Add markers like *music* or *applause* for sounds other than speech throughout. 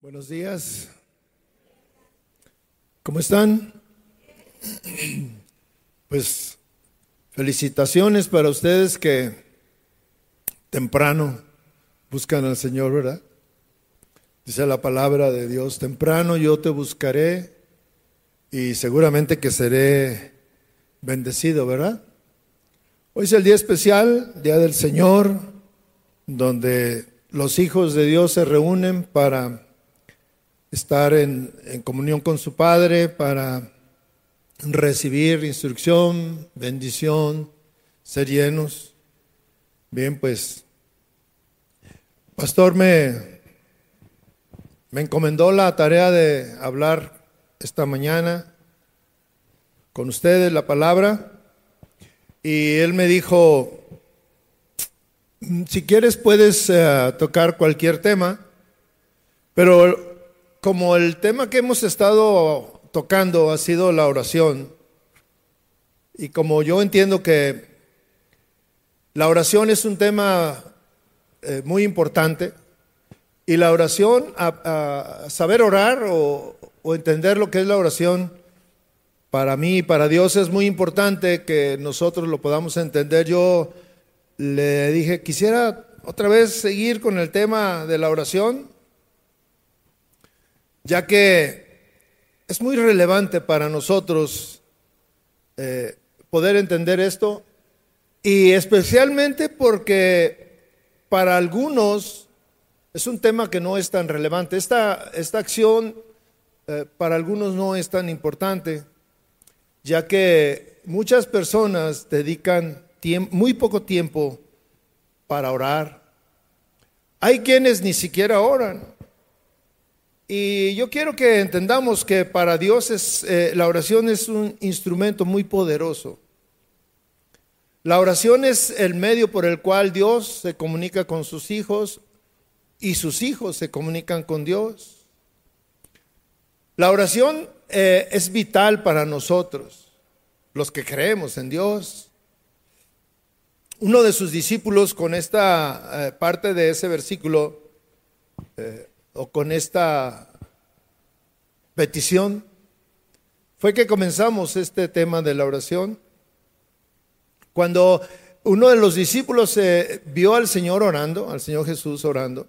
Buenos días. ¿Cómo están? Pues felicitaciones para ustedes que temprano buscan al Señor, ¿verdad? Dice la palabra de Dios, temprano yo te buscaré y seguramente que seré bendecido, ¿verdad? Hoy es el día especial, Día del Señor, donde los hijos de Dios se reúnen para estar en, comunión con su Padre, para recibir instrucción, bendición, ser llenos. Bien, pues, Pastor me, me encomendó la tarea de hablar esta mañana con ustedes la palabra y él me dijo, si quieres puedes eh, tocar cualquier tema, pero como el tema que hemos estado tocando ha sido la oración, y como yo entiendo que la oración es un tema eh, muy importante, y la oración, saber orar o entender lo que es la oración, para mí y para Dios es muy importante que nosotros lo podamos entender. Yo le dije, quisiera otra vez seguir con el tema de la oración ya que es muy relevante para nosotros eh, poder entender esto y especialmente porque para algunos es un tema que no es tan relevante. Esta, esta acción eh, para algunos no es tan importante, ya que muchas personas dedican muy poco tiempo para orar. Hay quienes ni siquiera oran. Y yo quiero que entendamos que para Dios es, eh, la oración es un instrumento muy poderoso. La oración es el medio por el cual Dios se comunica con sus hijos y sus hijos se comunican con Dios. La oración eh, es vital para nosotros, los que creemos en Dios. Uno de sus discípulos con esta eh, parte de ese versículo o con esta petición fue que comenzamos este tema de la oración. Cuando uno de los discípulos se vio al Señor orando, al Señor Jesús orando,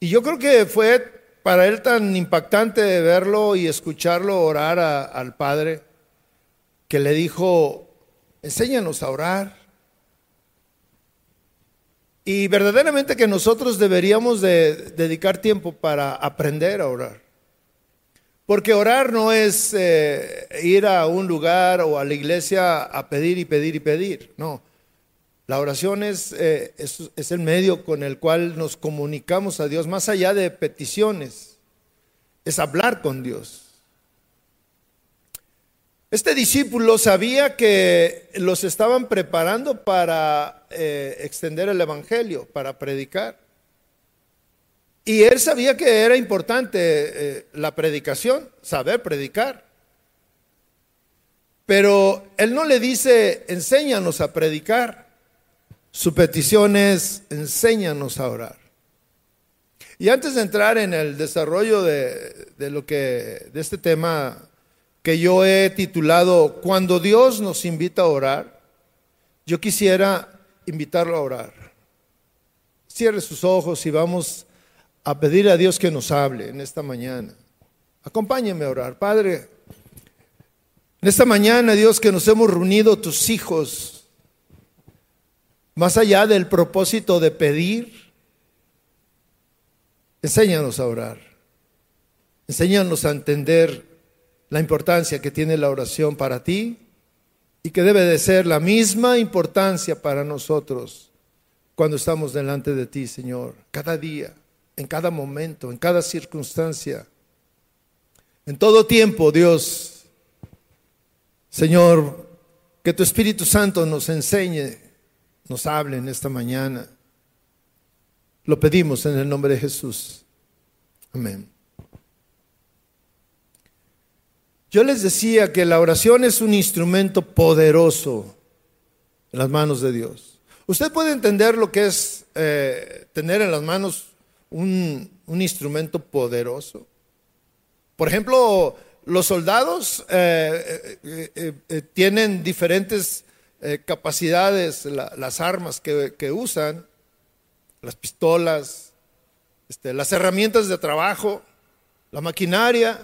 y yo creo que fue para él tan impactante verlo y escucharlo orar al Padre, que le dijo, enséñanos a orar. Y verdaderamente que nosotros deberíamos de dedicar tiempo para aprender a orar. Porque orar no es eh, ir a un lugar o a la iglesia a pedir y pedir y pedir, no. La oración eh, es, es el medio con el cual nos comunicamos a Dios, más allá de peticiones, es hablar con Dios. Este discípulo sabía que los estaban preparando para eh, extender el Evangelio, para predicar. Y él sabía que era importante eh, la predicación, saber predicar. Pero él no le dice, enséñanos a predicar. Su petición es, enséñanos a orar. Y antes de entrar en el desarrollo de, de lo que, de este tema que yo he titulado Cuando Dios nos invita a orar, yo quisiera invitarlo a orar. Cierre sus ojos y vamos a pedir a Dios que nos hable en esta mañana. Acompáñeme a orar. Padre, en esta mañana, Dios, que nos hemos reunido tus hijos, más allá del propósito de pedir, enséñanos a orar. Enséñanos a entender la importancia que tiene la oración para ti y que debe de ser la misma importancia para nosotros cuando estamos delante de ti, Señor, cada día, en cada momento, en cada circunstancia, en todo tiempo, Dios. Señor, que tu Espíritu Santo nos enseñe, nos hable en esta mañana. Lo pedimos en el nombre de Jesús. Amén. Yo les decía que la oración es un instrumento poderoso en las manos de Dios. Usted puede entender lo que es eh, tener en las manos un, instrumento poderoso. Por ejemplo, los soldados eh, eh, tienen diferentes capacidades, las armas que, usan, las pistolas, este, las herramientas de trabajo, la maquinaria.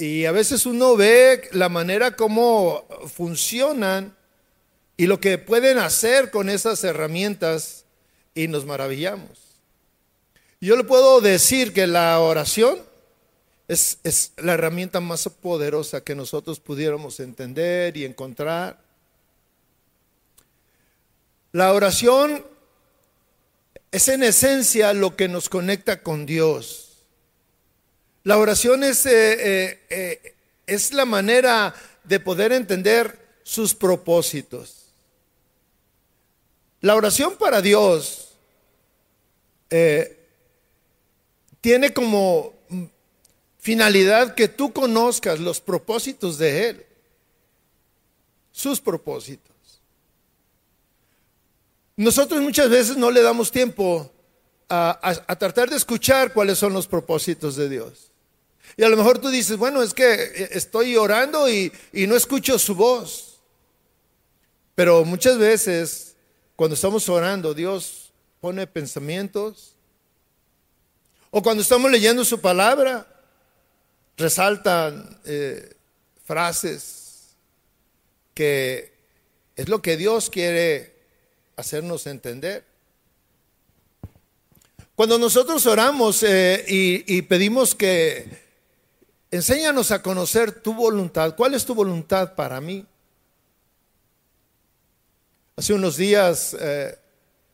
Y a veces uno ve la manera como funcionan y lo que pueden hacer con esas herramientas y nos maravillamos. Yo le puedo decir que la oración es, es, la herramienta más poderosa que nosotros pudiéramos entender y encontrar. La oración es en esencia lo que nos conecta con Dios. La oración es, eh, eh, eh, es la manera de poder entender sus propósitos. La oración para Dios tiene como finalidad que tú conozcas los propósitos de Él, sus propósitos. Nosotros muchas veces no le damos tiempo a, tratar de escuchar cuáles son los propósitos de Dios. Y a lo mejor tú dices, bueno, es que estoy orando y no escucho su voz. Pero muchas veces cuando estamos orando, Dios pone pensamientos. O cuando estamos leyendo su palabra, resaltan eh, frases que es lo que Dios quiere hacernos entender. Cuando nosotros oramos eh, y, y pedimos que enséñanos a conocer tu voluntad, ¿cuál es tu voluntad para mí? Hace unos días eh,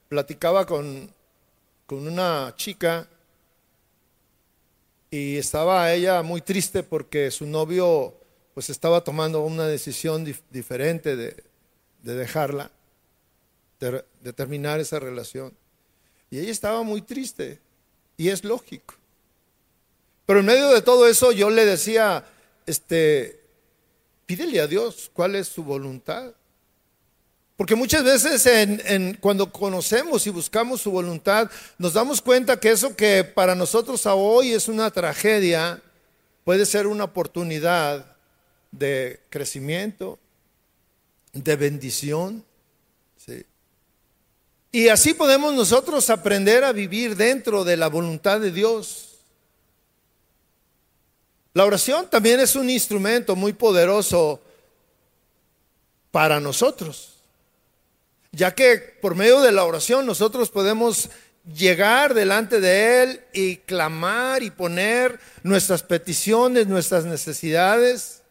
platicaba con, con una chica y estaba ella muy triste porque su novio pues estaba tomando una decisión diferente de, dejarla, de, de, terminar esa relación. Y ella estaba muy triste y es lógico. Pero en medio de todo eso yo le decía, este, pídele a Dios cuál es su voluntad. Porque muchas veces cuando conocemos y buscamos su voluntad, nos damos cuenta que eso que para nosotros hoy es una tragedia, puede ser una oportunidad de crecimiento, de bendición. Y así podemos nosotros aprender a vivir dentro de la voluntad de Dios. La oración también es un instrumento muy poderoso para nosotros ya que por medio de la oración nosotros podemos llegar delante de Él y clamar y poner nuestras peticiones, nuestras necesidades.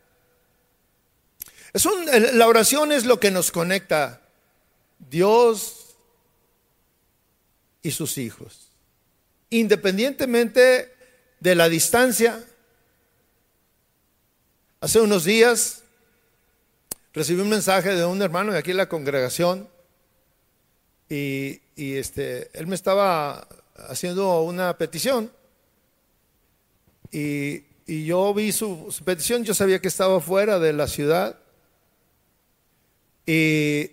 Es la oración es lo que nos conecta Dios y sus hijos. Independientemente de la distancia, hace unos días recibí un mensaje de un hermano de aquí en la congregación y, este, él me estaba haciendo una petición y, yo vi su, petición, yo sabía que estaba fuera de la ciudad y,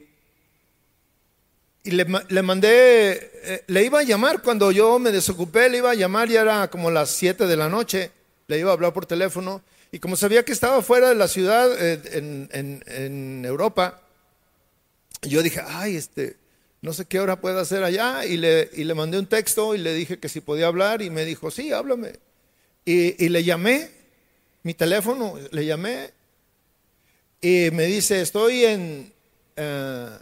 le, le, mandé, eh, le iba a llamar cuando yo me desocupé, le iba a llamar, ya era como las 7 de la noche, le iba a hablar por teléfono y como sabía que estaba fuera de la ciudad eh, en, en, en Europa, yo dije, ay, este, no sé qué hora puede hacer allá, y le, le mandé un texto y le dije que si podía hablar, y me dijo, sí, háblame. Y, le llamé, mi teléfono, le llamé, y me dice, estoy en, eh,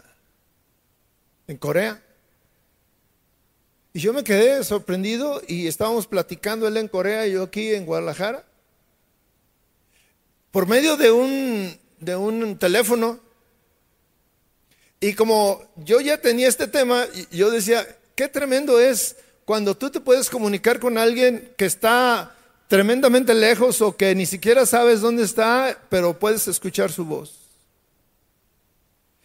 en Corea. Y yo me quedé sorprendido y estábamos platicando él en Corea y yo aquí en Guadalajara. Por medio de un, de un teléfono, y como yo ya tenía este tema, yo decía, qué tremendo es cuando tú te puedes comunicar con alguien que está tremendamente lejos o que ni siquiera sabes dónde está, pero puedes escuchar su voz.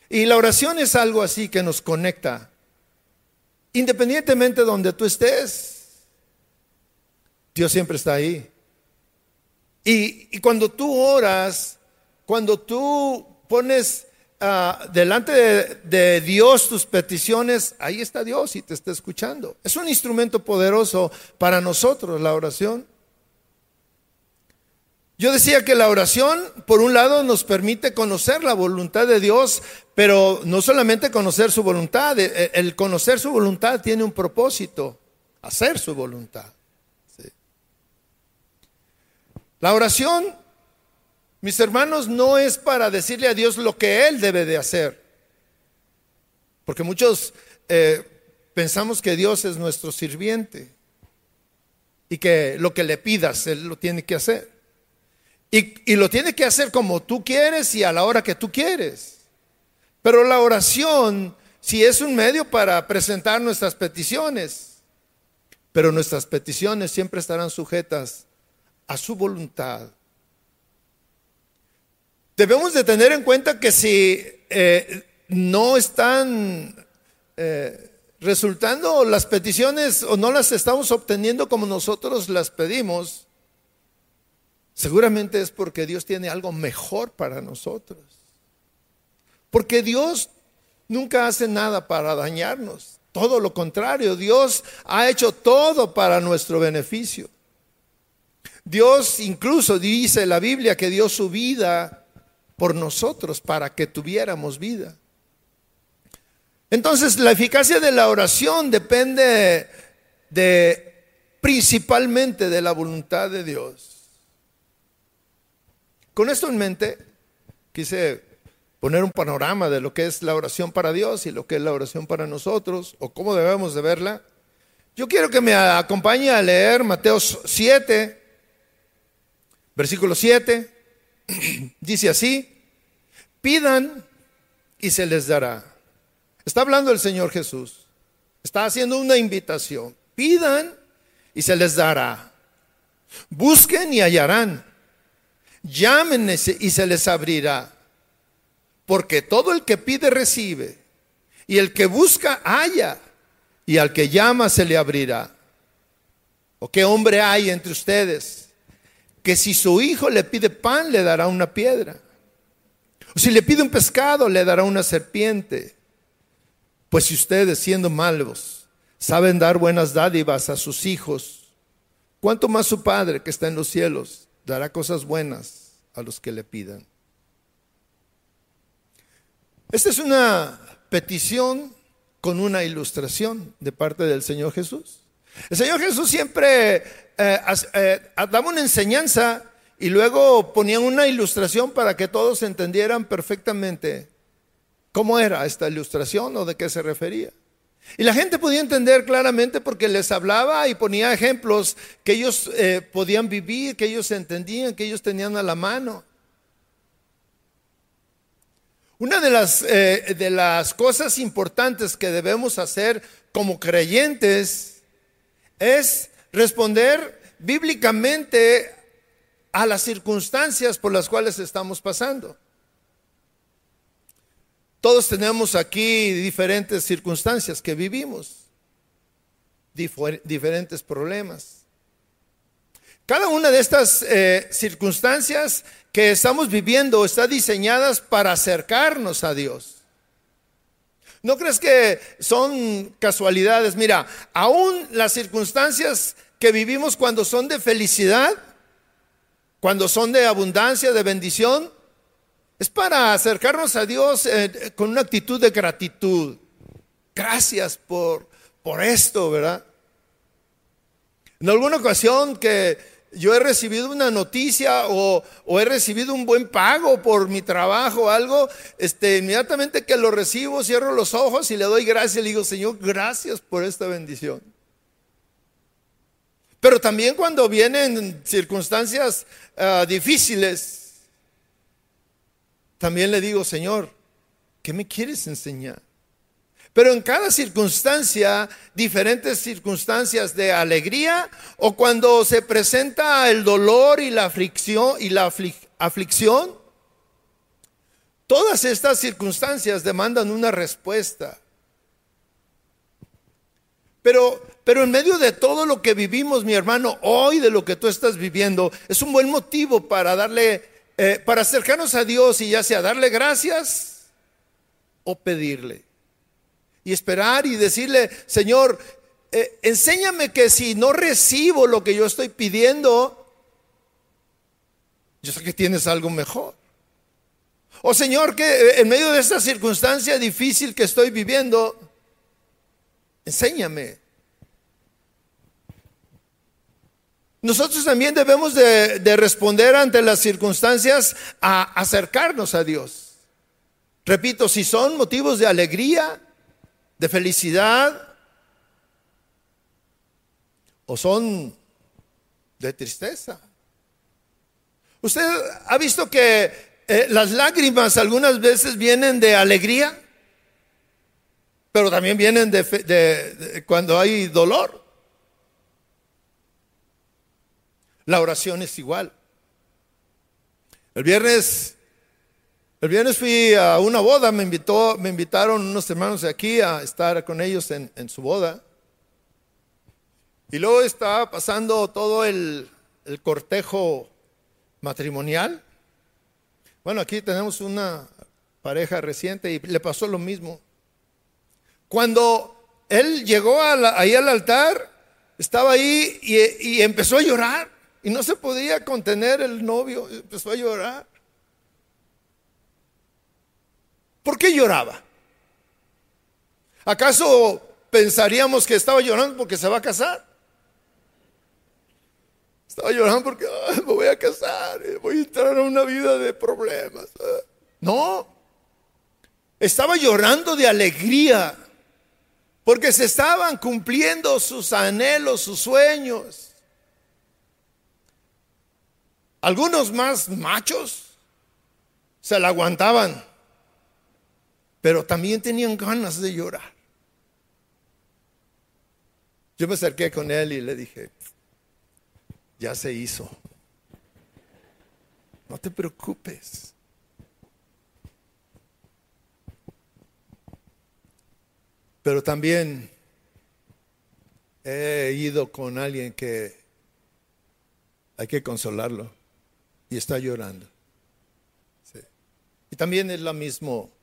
Y la oración es algo así que nos conecta, independientemente de donde tú estés. Dios siempre está ahí. Y, cuando tú oras, cuando tú pones ah, delante de, Dios tus peticiones, ahí está Dios y te está escuchando. Es un instrumento poderoso para nosotros la oración. Yo decía que la oración, por un lado, nos permite conocer la voluntad de Dios, pero no solamente conocer su voluntad, e, e, el conocer su voluntad tiene un propósito, hacer su voluntad. La oración, mis hermanos, no es para decirle a Dios lo que Él debe de hacer, porque muchos eh, pensamos que Dios es nuestro sirviente y que lo que le pidas, Él lo tiene que hacer. Y, lo tiene que hacer como tú quieres y a la hora que tú quieres. Pero la oración, si es un medio para presentar nuestras peticiones, pero nuestras peticiones siempre estarán sujetas a su voluntad. Debemos de tener en cuenta que si eh, no están eh, resultando las peticiones o no las estamos obteniendo como nosotros las pedimos, Seguramente es porque Dios tiene algo mejor para nosotros. Porque Dios nunca hace nada para dañarnos. Todo lo contrario, Dios ha hecho todo para nuestro beneficio. Dios incluso dice la Biblia que dio su vida por nosotros para que tuviéramos vida. Entonces la eficacia de la oración depende de principalmente de la voluntad de Dios. Con esto en mente, quise poner un panorama de lo que es la oración para Dios y lo que es la oración para nosotros, o cómo debemos de verla. Yo quiero que me acompañe a leer Mateo 7, versículo 7. Dice así, pidan y se les dará. Está hablando el Señor Jesús. Está haciendo una invitación. Pidan y se les dará. Busquen y hallarán Llamen y se les abrirá. Porque todo el que pide recibe. Y el que busca halla. Y al que llama se le abrirá. ¿O qué hombre hay entre ustedes que si su hijo le pide pan le dará una piedra? O si le pide un pescado le dará una serpiente. Pues si ustedes siendo malos saben dar buenas dádivas a sus hijos, ¿cuánto más su Padre que está en los cielos dará cosas buenas a los que le pidan. Esta es una petición con una ilustración de parte del Señor Jesús. El Señor Jesús siempre eh, eh, daba una enseñanza y luego ponía una ilustración para que todos entendieran perfectamente cómo era esta ilustración o de qué se refería. Y la gente podía entender claramente porque les hablaba y ponía ejemplos que ellos eh, podían vivir, que ellos entendían, que ellos tenían a la mano. Una de las, de las cosas importantes que debemos hacer como creyentes es responder bíblicamente a las circunstancias por las cuales estamos pasando. Todos tenemos aquí diferentes circunstancias que vivimos, diferentes problemas. Cada una de estas eh, circunstancias que estamos viviendo está diseñadas para acercarnos a Dios. ¿No crees que son casualidades? Mira, aún las circunstancias que vivimos cuando son de felicidad, cuando son de abundancia, de bendición, es para acercarnos a Dios eh, con una actitud de gratitud. Gracias por, por esto, ¿verdad? En alguna ocasión que yo he recibido una noticia o, he recibido un buen pago por mi trabajo o algo, este, inmediatamente que lo recibo, cierro los ojos y le doy gracias le digo, Señor, gracias por esta bendición. Pero también cuando vienen circunstancias ah, difíciles, también le digo, Señor, ¿qué me quieres enseñar? Pero en cada circunstancia, diferentes circunstancias de alegría o cuando se presenta el dolor y la aflicción y la aflicción, todas estas circunstancias demandan una respuesta. Pero, pero en medio de todo lo que vivimos, mi hermano, hoy de lo que tú estás viviendo, es un buen motivo para darle eh, para acercarnos a Dios y ya sea darle gracias o pedirle. Y esperar y decirle, Señor, eh, enséñame que si no recibo lo que yo estoy pidiendo, yo sé que tienes algo mejor. O Señor, que eh, en medio de esta circunstancia difícil que estoy viviendo, enséñame. Nosotros también debemos de, de, responder ante las circunstancias a acercarnos a Dios. Repito, si son motivos de alegría, de felicidad, o son de tristeza. ¿Usted ha visto que eh, las lágrimas algunas veces vienen de alegría? Pero también vienen de, cuando hay dolor. La oración es igual. El viernes, el viernes fui a una boda, me invitó, me invitaron unos hermanos de aquí a estar con ellos en, su boda. Y luego estaba pasando todo el, cortejo matrimonial. Bueno, aquí tenemos una pareja reciente y le pasó lo mismo. Cuando él llegó ahí al altar, estaba ahí y, y empezó a llorar y no se podía contener el novio, empezó a llorar. ¿Por qué lloraba? ¿Acaso pensaríamos que estaba llorando porque se va a casar? Estaba llorando porque me voy a casar, eh, voy a entrar a una vida de problemas. Eh. No, estaba llorando de alegría porque se estaban cumpliendo sus anhelos, sus sueños. Algunos más machos se la aguantaban, pero también tenían ganas de llorar. Yo me acerqué con él y le dije, ya se hizo. No te preocupes. Pero también he ido con alguien que hay que consolarlo y está llorando. Y también es lo mismo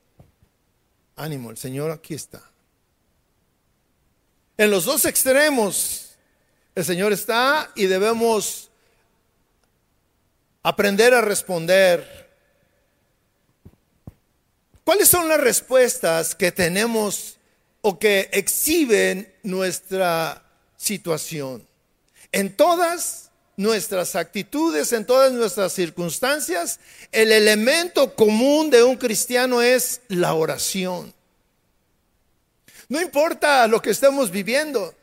ánimo, el Señor aquí está. En los dos extremos el Señor está y debemos aprender a responder. ¿Cuáles son las respuestas que tenemos o que exhiben nuestra situación? En todas nuestras actitudes, en todas nuestras circunstancias, el elemento común de un cristiano es la oración. No importa lo que estemos viviendo.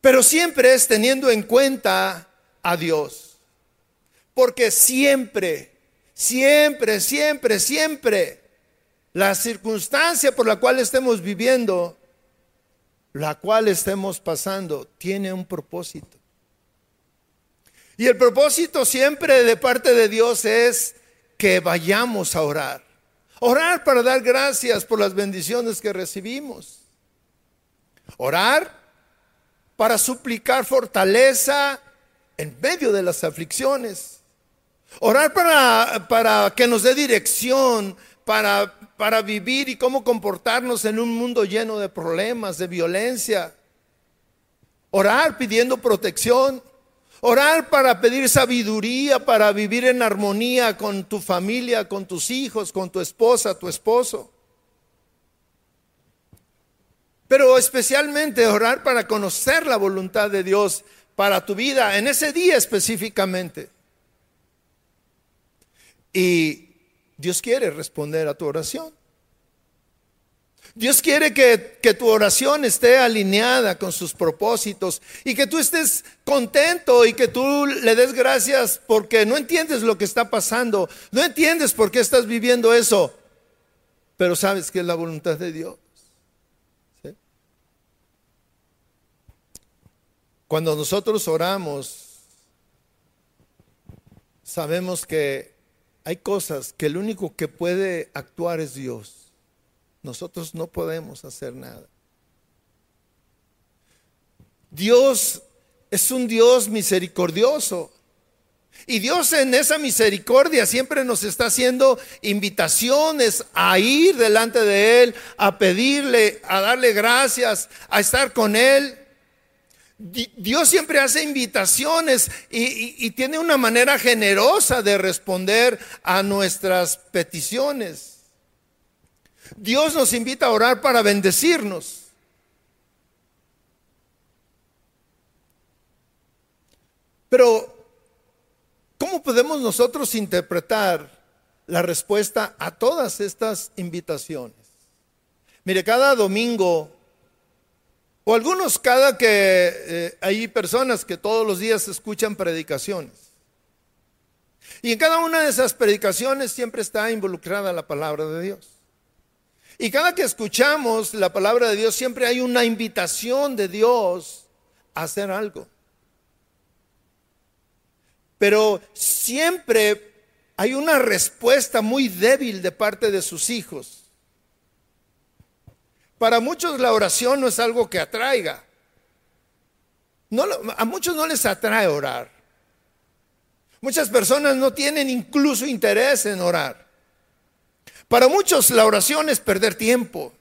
Pero siempre es teniendo en cuenta a Dios. Porque siempre, siempre, siempre, siempre, la circunstancia por la cual estemos viviendo, la cual estemos pasando, tiene un propósito. Y el propósito siempre de parte de Dios es que vayamos a orar. Orar para dar gracias por las bendiciones que recibimos. Orar para suplicar fortaleza en medio de las aflicciones. Orar para, para que nos dé dirección, para, para vivir y cómo comportarnos en un mundo lleno de problemas, de violencia. Orar pidiendo protección. Orar para pedir sabiduría, para vivir en armonía con tu familia, con tus hijos, con tu esposa, tu esposo. Pero especialmente orar para conocer la voluntad de Dios para tu vida en ese día específicamente. Y Dios quiere responder a tu oración. Dios quiere que, que, tu oración esté alineada con sus propósitos y que tú estés contento y que tú le des gracias porque no entiendes lo que está pasando, no entiendes por qué estás viviendo eso, pero sabes que es la voluntad de Dios. Cuando nosotros oramos, sabemos que hay cosas que el único que puede actuar es Dios. Nosotros no podemos hacer nada. Dios es un Dios misericordioso. Y Dios en esa misericordia siempre nos está haciendo invitaciones a ir delante de Él, a pedirle, a darle gracias, a estar con Él. Dios siempre hace invitaciones y, tiene una manera generosa de responder a nuestras peticiones. Dios nos invita a orar para bendecirnos. Pero ¿Cómo podemos nosotros interpretar la respuesta a todas estas invitaciones? Mire, cada domingo, o algunos cada que eh, hay personas que todos los días escuchan predicaciones. Y en cada una de esas predicaciones siempre está involucrada la palabra de Dios. Y cada que escuchamos la palabra de Dios, siempre hay una invitación de Dios a hacer algo. Pero siempre hay una respuesta muy débil de parte de sus hijos. Para muchos la oración no es algo que atraiga. a muchos no les atrae orar. Muchas personas no tienen incluso interés en orar. Para muchos la oración es perder tiempo.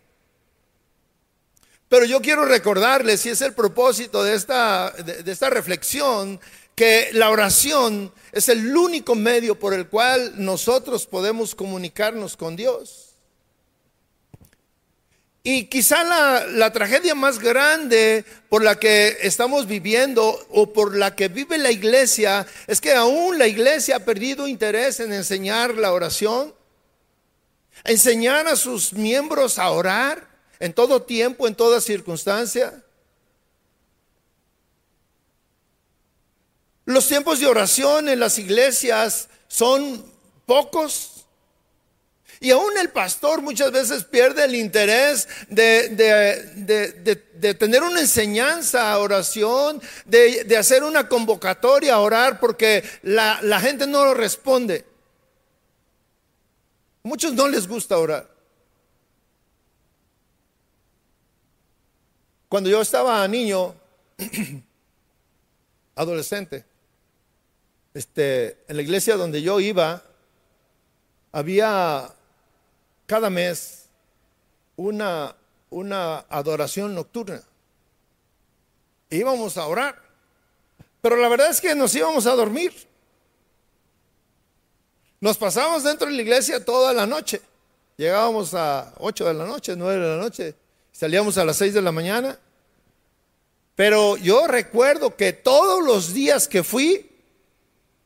Pero yo quiero recordarles, y es el propósito de esta, de esta reflexión, que la oración es el único medio por el cual nosotros podemos comunicarnos con Dios. Y quizá la, tragedia más grande por la que estamos viviendo o por la que vive la iglesia es que aún la iglesia ha perdido interés en enseñar la oración, enseñar a sus miembros a orar en todo tiempo, en toda circunstancia. Los tiempos de oración en las iglesias son pocos. Y aún el pastor muchas veces pierde el interés de, de, tener una enseñanza oración, de, hacer una convocatoria a orar porque la, la gente no lo responde. Muchos no les gusta orar. Cuando yo estaba niño, *clears throat* adolescente, este, en la iglesia donde yo iba, había cada mes una, una adoración nocturna. Íbamos a orar. Pero la verdad es que nos íbamos a dormir. Nos pasábamos dentro de la iglesia toda la noche. Llegábamos a 8 de la noche, 9 de la noche. Salíamos a las 6 de la mañana. Pero yo recuerdo que todos los días que fui,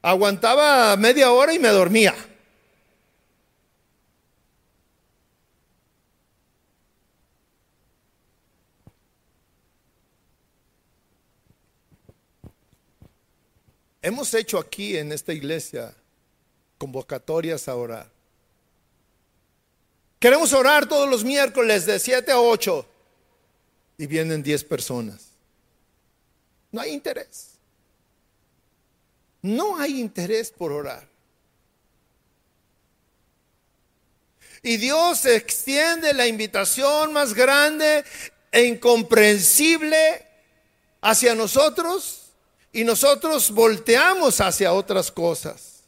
Aguantaba media hora y me dormía. Hemos hecho aquí en esta iglesia convocatorias a orar. Queremos orar todos los miércoles de 7 a 8 y vienen 10 personas. No hay interés no hay interés por orar. Y Dios extiende la invitación más grande e incomprensible hacia nosotros y nosotros volteamos hacia otras cosas.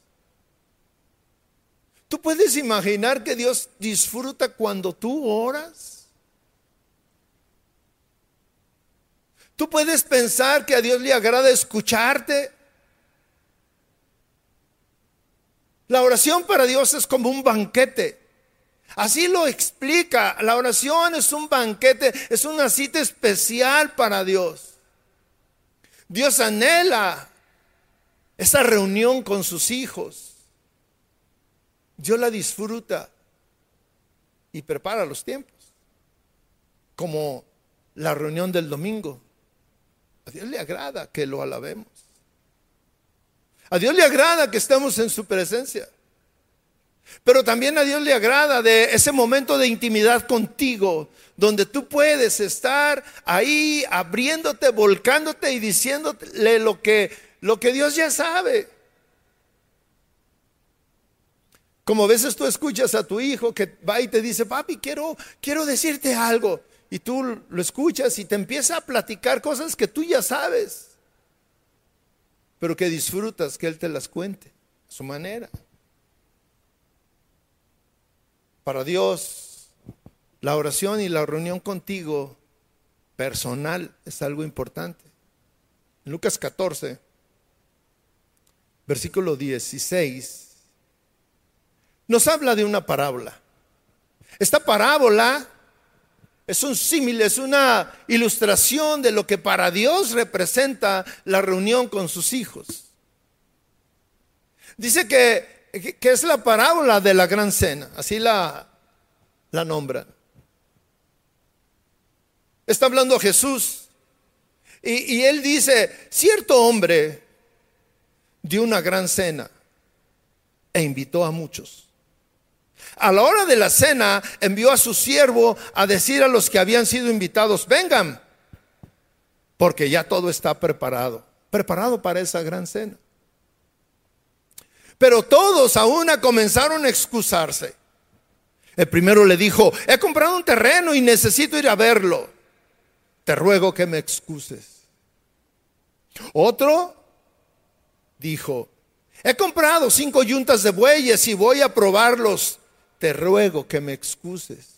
¿Tú puedes imaginar que Dios disfruta cuando tú oras? ¿Tú puedes pensar que a Dios le agrada escucharte? La oración para Dios es como un banquete. Así lo explica. La oración es un banquete, es una cita especial para Dios. Dios anhela esa reunión con sus hijos. Dios la disfruta y prepara los tiempos. Como la reunión del domingo. A Dios le agrada que lo alabemos. A Dios le agrada que estemos en su presencia. Pero también a Dios le agrada de ese momento de intimidad contigo, donde tú puedes estar ahí abriéndote, volcándote y diciéndole lo que, lo que Dios ya sabe. Como a veces tú escuchas a tu hijo que va y te dice, papi, quiero, quiero decirte algo. Y tú lo escuchas y te empieza a platicar cosas que tú ya sabes. pero que disfrutas que Él te las cuente a su manera. Para Dios, la oración y la reunión contigo personal es algo importante. En Lucas 14, versículo 16, nos habla de una parábola. Esta parábola es un símil, es una ilustración de lo que para Dios representa la reunión con sus hijos. Dice que, que es la parábola de la gran cena, así la, la nombra. Está hablando Jesús. Y, y él dice, cierto hombre dio una gran cena e invitó a muchos. A la hora de la cena envió a su siervo a decir a los que habían sido invitados, vengan, porque ya todo está preparado, preparado para esa gran cena. Pero todos a una comenzaron a excusarse. El primero le dijo, he comprado un terreno y necesito ir a verlo. Te ruego que me excuses. Otro dijo, he comprado cinco yuntas de bueyes y voy a probarlos te ruego que me excuses.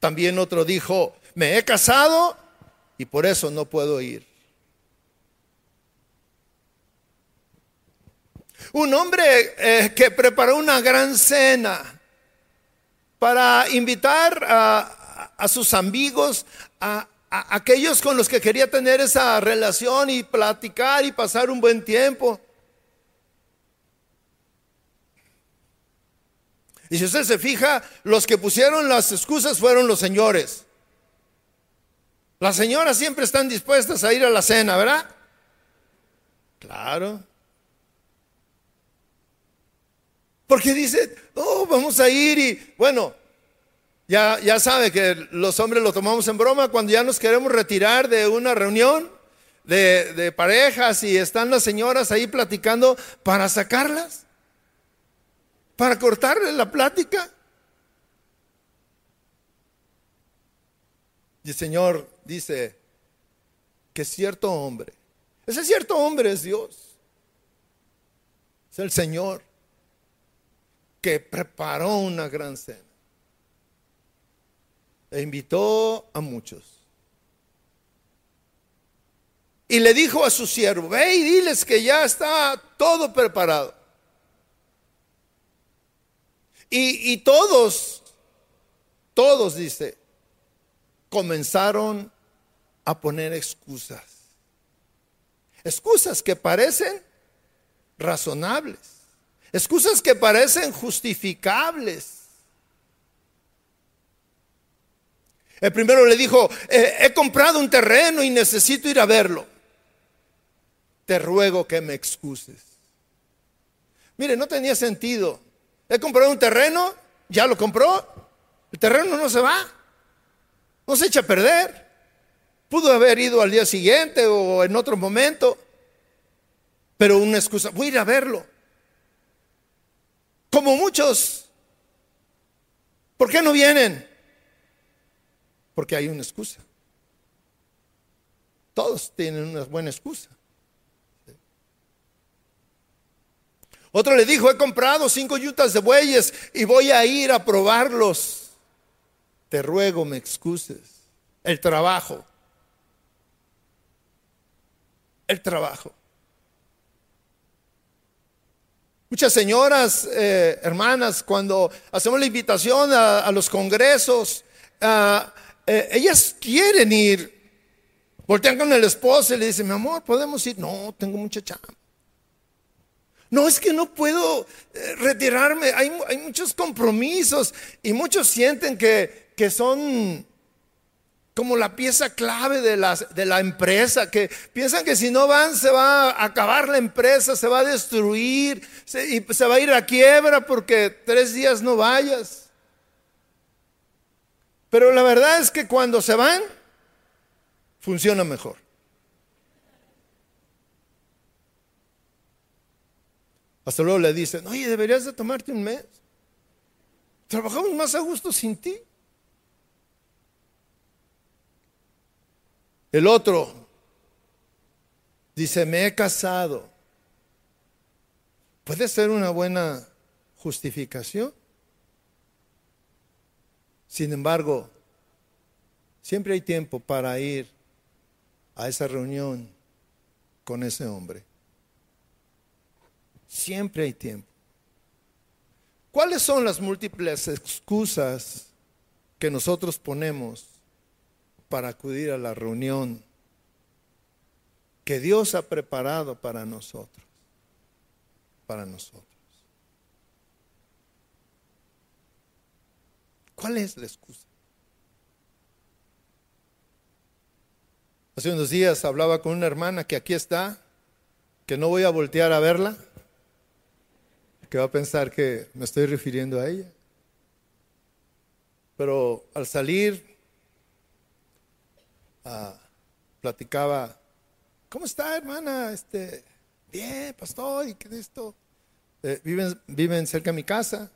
También otro dijo, me he casado y por eso no puedo ir. Un hombre eh, que preparó una gran cena para invitar a, sus amigos, a, a aquellos con los que quería tener esa relación y platicar y pasar un buen tiempo. Y si usted se fija, los que pusieron las excusas fueron los señores. Las señoras siempre están dispuestas a ir a la cena, ¿verdad? Claro. Porque dice, oh, vamos a ir y bueno, ya, ya sabe que los hombres lo tomamos en broma cuando ya nos queremos retirar de una reunión de, de parejas y están las señoras ahí platicando para sacarlas para cortarle la plática. Y el Señor dice que cierto hombre, ese cierto hombre es Dios, es el Señor que preparó una gran cena e invitó a muchos. Y le dijo a su siervo, ve y diles que ya está todo preparado. Y, todos, todos, dice, comenzaron a poner excusas. Excusas que parecen razonables. Excusas que parecen justificables. El primero le dijo, he comprado un terreno y necesito ir a verlo. Te ruego que me excuses. Mire, no tenía sentido He comprado un terreno, ya lo compró. El terreno no se va, no se echa a perder. Pudo haber ido al día siguiente o en otro momento, pero una excusa, voy a ir a verlo. Como muchos, ¿por qué no vienen? Porque hay una excusa. Todos tienen una buena excusa. Otro le dijo, he comprado cinco yutas de bueyes y voy a ir a probarlos. Te ruego me excuses. El trabajo. El trabajo. Muchas señoras, eh, hermanas, cuando hacemos la invitación a, los congresos, ah, eh, ellas quieren ir. Voltean con el esposo y le dicen, mi amor, ¿podemos ir? No, tengo mucha chamba. No, es que no puedo eh, retirarme. Hay, muchos compromisos y muchos sienten que, que son como la pieza clave de la, de la, empresa, que piensan que si no van se va a acabar la empresa, se va a destruir y se va a ir a quiebra porque tres días no vayas. Pero la verdad es que cuando se van, funciona mejor. Hasta luego le dicen, oye, deberías de tomarte un mes. Trabajamos más a gusto sin ti. El otro Dice, me he casado. Puede ser una buena justificación. Sin embargo, siempre hay tiempo para ir a esa reunión con ese hombre. Siempre hay tiempo. ¿Cuáles son las múltiples excusas que nosotros ponemos para acudir a la reunión que Dios ha preparado para nosotros? Para nosotros. ¿Cuál es la excusa? Hace unos días hablaba con una hermana que aquí está, que no voy a voltear a verla que va a pensar que me estoy refiriendo a ella. Pero al salir, ah, platicaba, ¿cómo está hermana? Este, bien, pastor, ¿y qué es esto? Eh, viven, viven cerca de mi casa.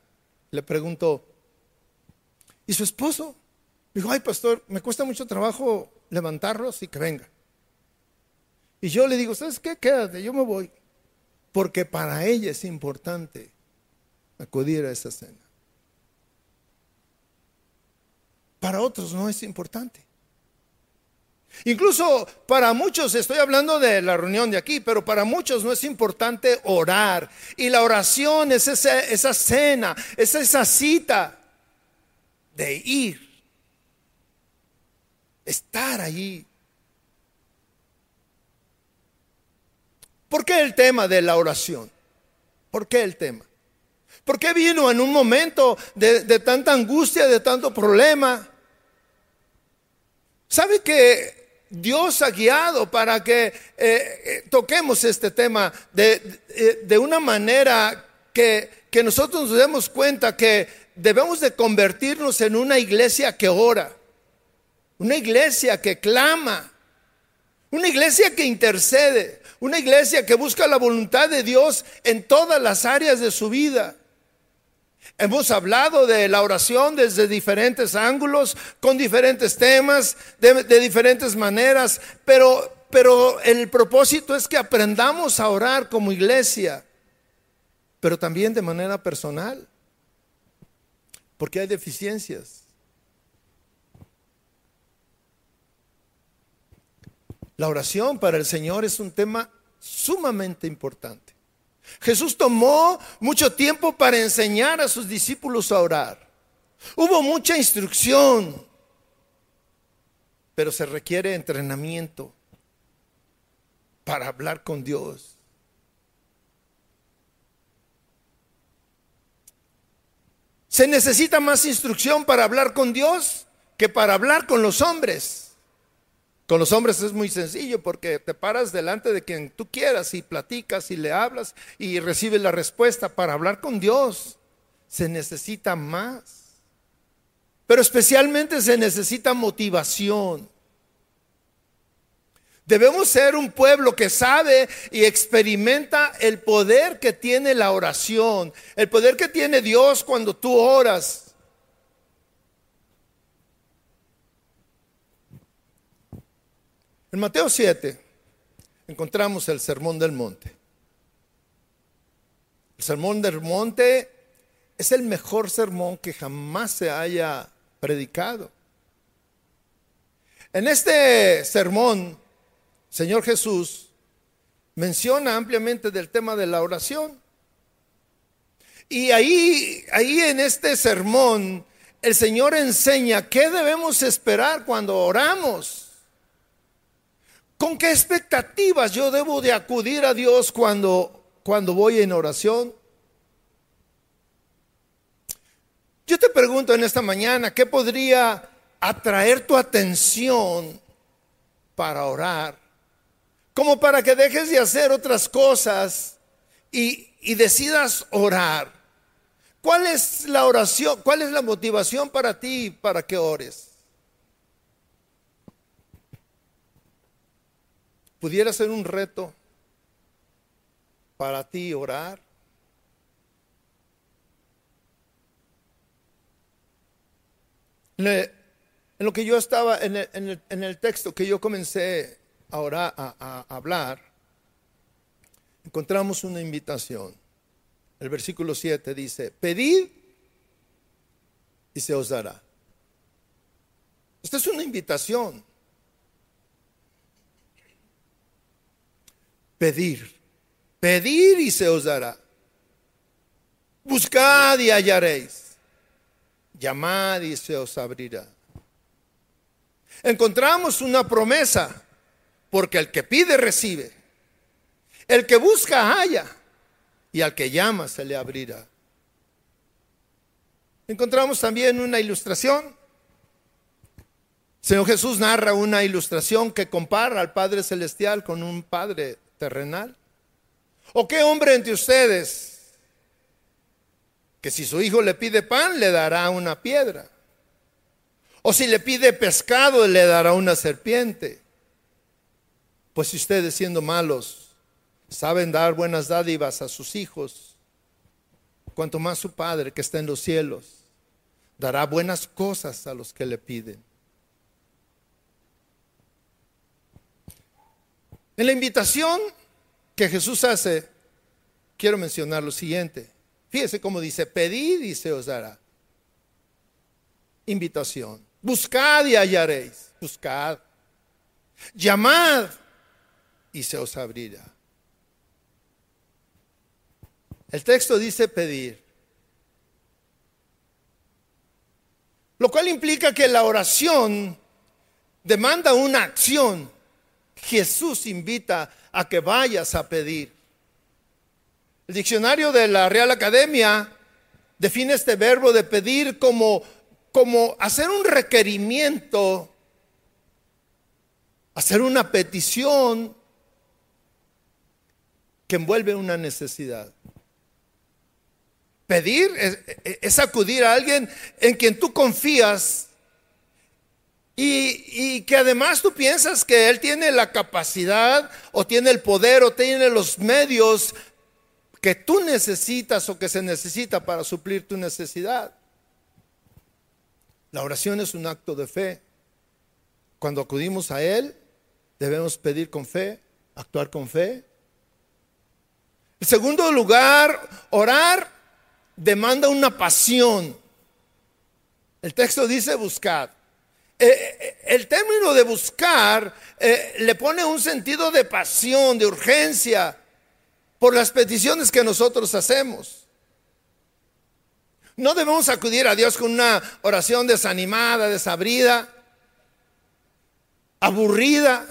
Le pregunto, ¿y su esposo? Dijo, ay, pastor, me cuesta mucho trabajo levantarlos y que venga. Y yo le digo, ¿sabes qué? Quédate, yo me voy porque para ella es importante acudir a esa cena. Para otros no es importante. Incluso para muchos, estoy hablando de la reunión de aquí, pero para muchos no es importante orar. Y la oración es esa, esa cena, es esa cita de ir, estar allí, ¿Por qué el tema de la oración? ¿Por qué el tema? ¿Por qué vino en un momento de, tanta angustia, de tanto problema? ¿Sabe que Dios ha guiado para que eh, eh, toquemos este tema de, de una manera que, que, nosotros nos demos cuenta que debemos de convertirnos en una iglesia que ora, una iglesia que clama, una iglesia que intercede, una iglesia que busca la voluntad de Dios en todas las áreas de su vida. Hemos hablado de la oración desde diferentes ángulos, con diferentes temas, de, diferentes maneras, pero, pero el propósito es que aprendamos a orar como iglesia, pero también de manera personal, porque hay deficiencias. La oración para el Señor es un tema sumamente importante. Jesús tomó mucho tiempo para enseñar a sus discípulos a orar. Hubo mucha instrucción, pero se requiere entrenamiento para hablar con Dios. Se necesita más instrucción para hablar con Dios que para hablar con los hombres. Con los hombres es muy sencillo porque te paras delante de quien tú quieras y platicas y le hablas y recibes la respuesta. Para hablar con Dios se necesita más. Pero especialmente se necesita motivación. Debemos ser un pueblo que sabe y experimenta el poder que tiene la oración, el poder que tiene Dios cuando tú oras. En Mateo 7 encontramos el Sermón del Monte. El Sermón del Monte es el mejor sermón que jamás se haya predicado. En este sermón, Señor Jesús menciona ampliamente del tema de la oración. Y ahí, ahí en este sermón, el Señor enseña qué debemos esperar cuando oramos. ¿Con qué expectativas yo debo de acudir a Dios cuando, cuando voy en oración? Yo te pregunto en esta mañana, ¿qué podría atraer tu atención para orar? Como para que dejes de hacer otras cosas y, y decidas orar. ¿Cuál es la oración? ¿Cuál es la motivación para ti para que ores? Pudiera ser un reto para ti orar. En lo que yo estaba, en el, texto que yo comencé a, orar, a, hablar, encontramos una invitación. El versículo 7 dice, pedid y se os dará. Esta es una invitación. Pedir, pedir y se os dará. Buscad y hallaréis. Llamad y se os abrirá. Encontramos una promesa, porque el que pide recibe. El que busca halla y al que llama se le abrirá. Encontramos también una ilustración. Señor Jesús narra una ilustración que compara al Padre Celestial con un Padre terrenal. ¿O qué hombre entre ustedes que si su hijo le pide pan le dará una piedra? ¿O si le pide pescado le dará una serpiente? Pues si ustedes siendo malos saben dar buenas dádivas a sus hijos, cuanto más su Padre que está en los cielos dará buenas cosas a los que le piden. En la invitación que Jesús hace, quiero mencionar lo siguiente. Fíjese cómo dice, pedid y se os dará. Invitación. Buscad y hallaréis. Buscad. Llamad y se os abrirá. El texto dice pedir. Lo cual implica que la oración demanda una acción. Jesús invita a que vayas a pedir. El diccionario de la Real Academia define este verbo de pedir como, como hacer un requerimiento, hacer una petición que envuelve una necesidad. Pedir es, acudir a alguien en quien tú confías y, que además tú piensas que Él tiene la capacidad o tiene el poder o tiene los medios que tú necesitas o que se necesita para suplir tu necesidad. La oración es un acto de fe. Cuando acudimos a Él, debemos pedir con fe, actuar con fe. En segundo lugar, orar demanda una pasión. El texto dice buscar. Eh, eh, el término de buscar eh, le pone un sentido de pasión, de urgencia, por las peticiones que nosotros hacemos. No debemos acudir a Dios con una oración desanimada, desabrida, aburrida.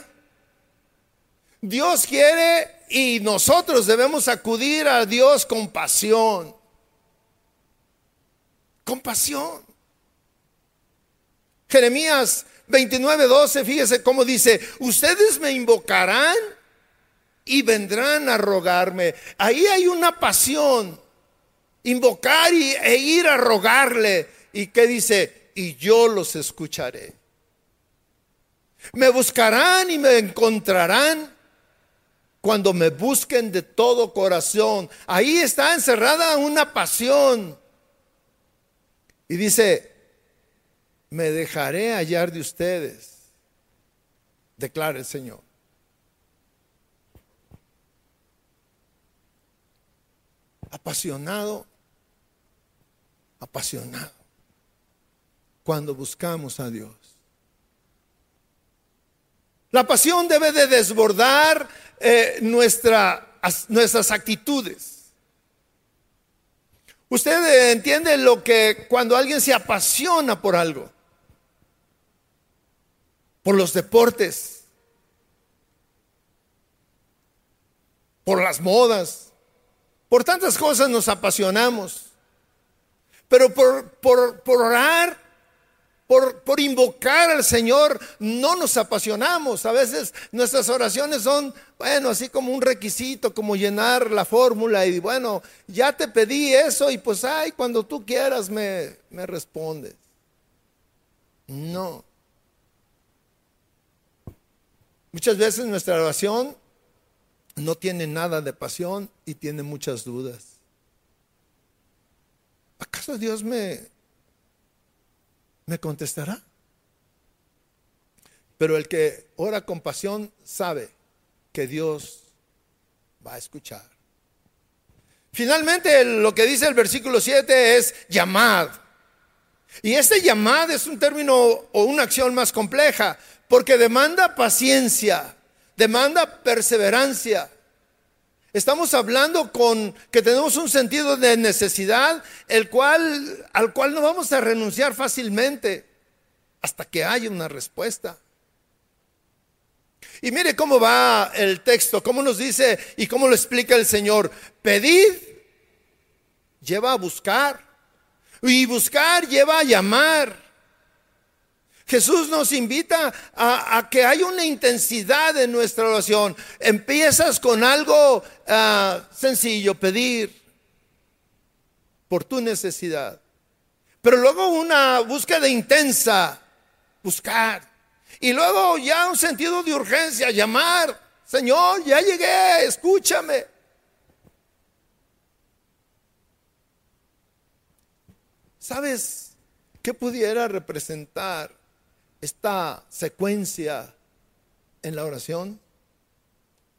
Dios quiere y nosotros debemos acudir a Dios con pasión compasión. Jeremías 29, 12, fíjese cómo dice, ustedes me invocarán y vendrán a rogarme. Ahí hay una pasión, invocar y, e ir a rogarle. ¿Y qué dice? Y yo los escucharé. Me buscarán y me encontrarán cuando me busquen de todo corazón. Ahí está encerrada una pasión. Y dice, me dejaré hallar de ustedes, declara el Señor. Apasionado, apasionado, cuando buscamos a Dios. La pasión debe de desbordar eh, nuestra, nuestras actitudes. Usted entiende lo que cuando alguien se apasiona por algo, por los deportes, por las modas, por tantas cosas nos apasionamos, pero por, por, por orar por, invocar al Señor no nos apasionamos. A veces nuestras oraciones son, bueno, así como un requisito, como llenar la fórmula y bueno, ya te pedí eso y pues, ay, cuando tú quieras me, me respondes. No. Muchas veces nuestra oración no tiene nada de pasión y tiene muchas dudas. ¿Acaso Dios me, me contestará. Pero el que ora con pasión sabe que Dios va a escuchar. Finalmente, lo que dice el versículo 7 es llamad. Y este llamad es un término o una acción más compleja, porque demanda paciencia, demanda perseverancia. Estamos hablando con que tenemos un sentido de necesidad, el cual al cual no vamos a renunciar fácilmente hasta que haya una respuesta. Y mire cómo va el texto, cómo nos dice y cómo lo explica el Señor. Pedid lleva a buscar y buscar lleva a llamar. Jesús nos invita a, que haya una intensidad en nuestra oración. Empiezas con algo ah, sencillo, pedir por tu necesidad. Pero luego una búsqueda intensa, buscar. Y luego ya un sentido de urgencia, llamar. Señor, ya llegué, escúchame. ¿Sabes qué pudiera representar esta secuencia en la oración?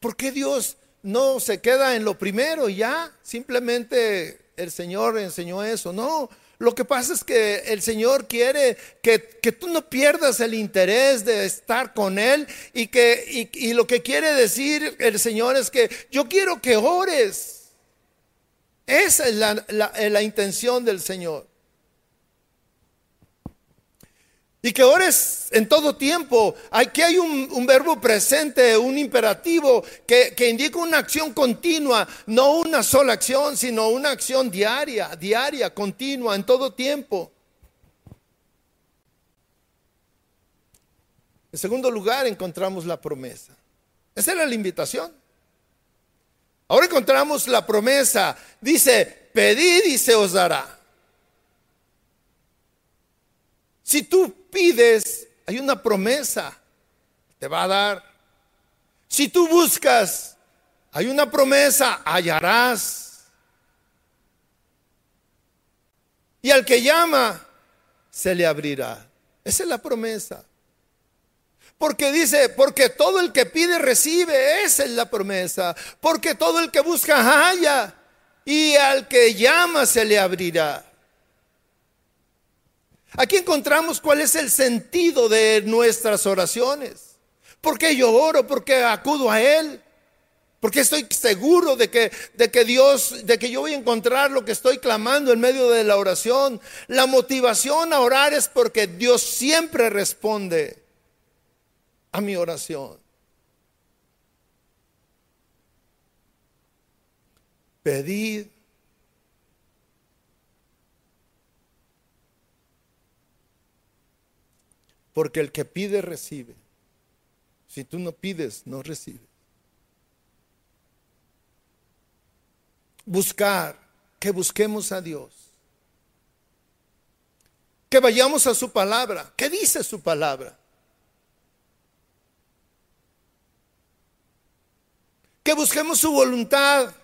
¿Por qué Dios no se queda en lo primero y ya? Simplemente el Señor enseñó eso. No, lo que pasa es que el Señor quiere que, tú no pierdas el interés de estar con Él y, que, y, lo que quiere decir el Señor es que yo quiero que ores. Esa es la, la intención del Señor. Y que ores en todo tiempo. Aquí hay un, verbo presente, un imperativo que, que, indica una acción continua, no una sola acción, sino una acción diaria, diaria, continua, en todo tiempo. En segundo lugar encontramos la promesa. Esa era la invitación. Ahora encontramos la promesa. Dice, pedid y se os dará. Si tú pides, hay una promesa, te va a dar. Si tú buscas, hay una promesa, hallarás. Y al que llama, se le abrirá. Esa es la promesa. Porque dice, porque todo el que pide recibe, esa es la promesa. Porque todo el que busca halla. Y al que llama se le abrirá. Aquí encontramos cuál es el sentido de nuestras oraciones. ¿Por qué yo oro? ¿Por qué acudo a Él? Porque estoy seguro de que, de que Dios, de que yo voy a encontrar lo que estoy clamando en medio de la oración. La motivación a orar es porque Dios siempre responde a mi oración. Pedid Porque el que pide, recibe. Si tú no pides, no recibes. Buscar, que busquemos a Dios. Que vayamos a su palabra. ¿Qué dice su palabra? Que busquemos su voluntad.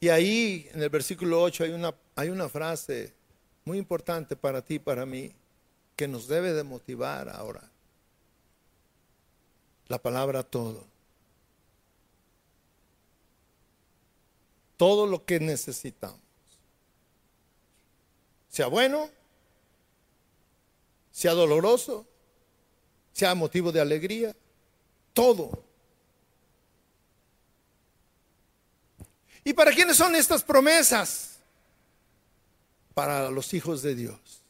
Y ahí en el versículo 8 hay una, hay una frase muy importante para ti y para mí que nos debe de motivar ahora. La palabra todo. Todo lo que necesitamos. Sea bueno, sea doloroso, sea motivo de alegría, todo ¿Y para quiénes son estas promesas? Para los hijos de Dios.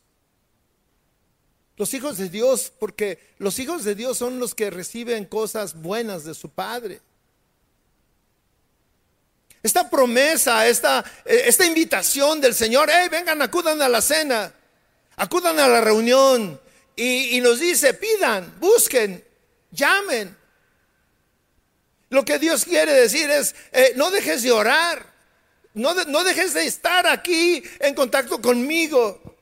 Los hijos de Dios, porque los hijos de Dios son los que reciben cosas buenas de su Padre. Esta promesa, esta, esta invitación del Señor, hey, vengan, acudan a la cena, acudan a la reunión. Y, nos dice, pidan, busquen, llamen. Lo que Dios quiere decir es, eh, no dejes de orar, no, no dejes de estar aquí en contacto conmigo.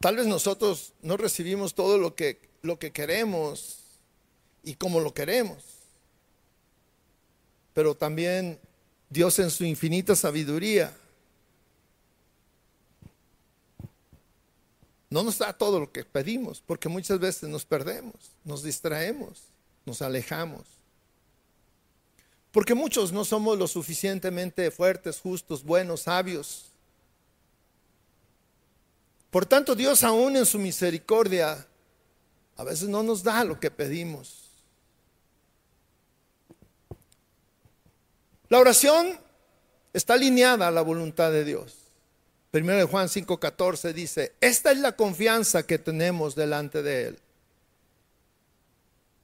Tal vez nosotros no recibimos todo lo que, lo que queremos y como lo queremos, pero también Dios en su infinita sabiduría no nos da todo lo que pedimos, porque muchas veces nos perdemos, nos distraemos, nos alejamos. Porque muchos no somos lo suficientemente fuertes, justos, buenos, sabios. Por tanto, Dios aún en su misericordia a veces no nos da lo que pedimos. La oración está alineada a la voluntad de Dios. Primero de Juan 5:14 dice, esta es la confianza que tenemos delante de Él.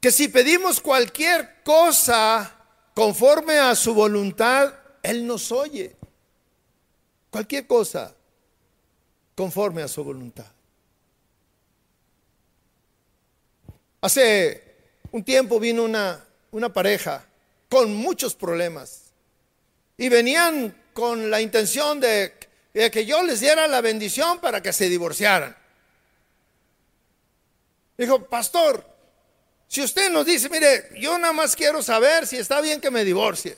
Que si pedimos cualquier cosa conforme a su voluntad, Él nos oye. Cualquier cosa conforme a su voluntad. Hace un tiempo vino una, una pareja con muchos problemas y venían con la intención de de que yo les diera la bendición para que se divorciaran. Dijo, pastor, si usted nos dice, mire, yo nada más quiero saber si está bien que me divorcie.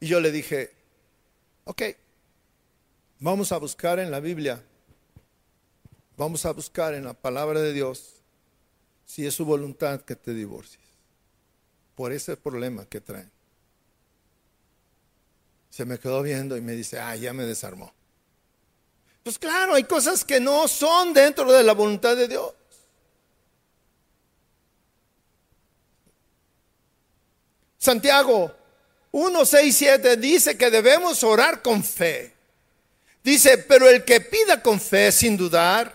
Y yo le dije, ok, vamos a buscar en la Biblia, vamos a buscar en la palabra de Dios si es su voluntad que te divorcies por ese problema que traen se me quedó viendo y me dice, ah, ya me desarmó. Pues claro, hay cosas que no son dentro de la voluntad de Dios. Santiago 1, 6, 7 dice que debemos orar con fe. Dice, pero el que pida con fe sin dudar,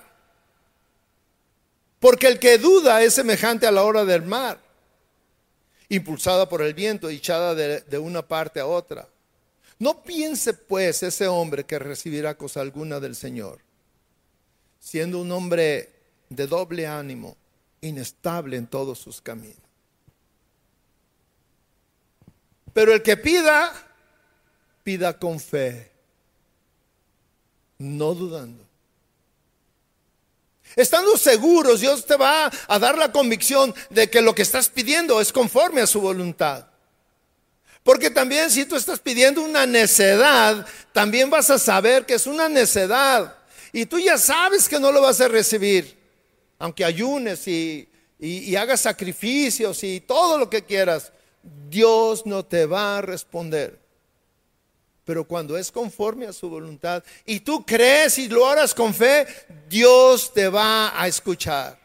porque el que duda es semejante a la hora del mar, impulsada por el viento, echada de, de una parte a otra. No piense pues ese hombre que recibirá cosa alguna del Señor, siendo un hombre de doble ánimo, inestable en todos sus caminos. Pero el que pida, pida con fe, no dudando. Estando seguros, Dios te va a dar la convicción de que lo que estás pidiendo es conforme a su voluntad. Porque también si tú estás pidiendo una necedad, también vas a saber que es una necedad. Y tú ya sabes que no lo vas a recibir. Aunque ayunes y, y, hagas sacrificios y todo lo que quieras, Dios no te va a responder. Pero cuando es conforme a su voluntad y tú crees y lo harás con fe, Dios te va a escuchar.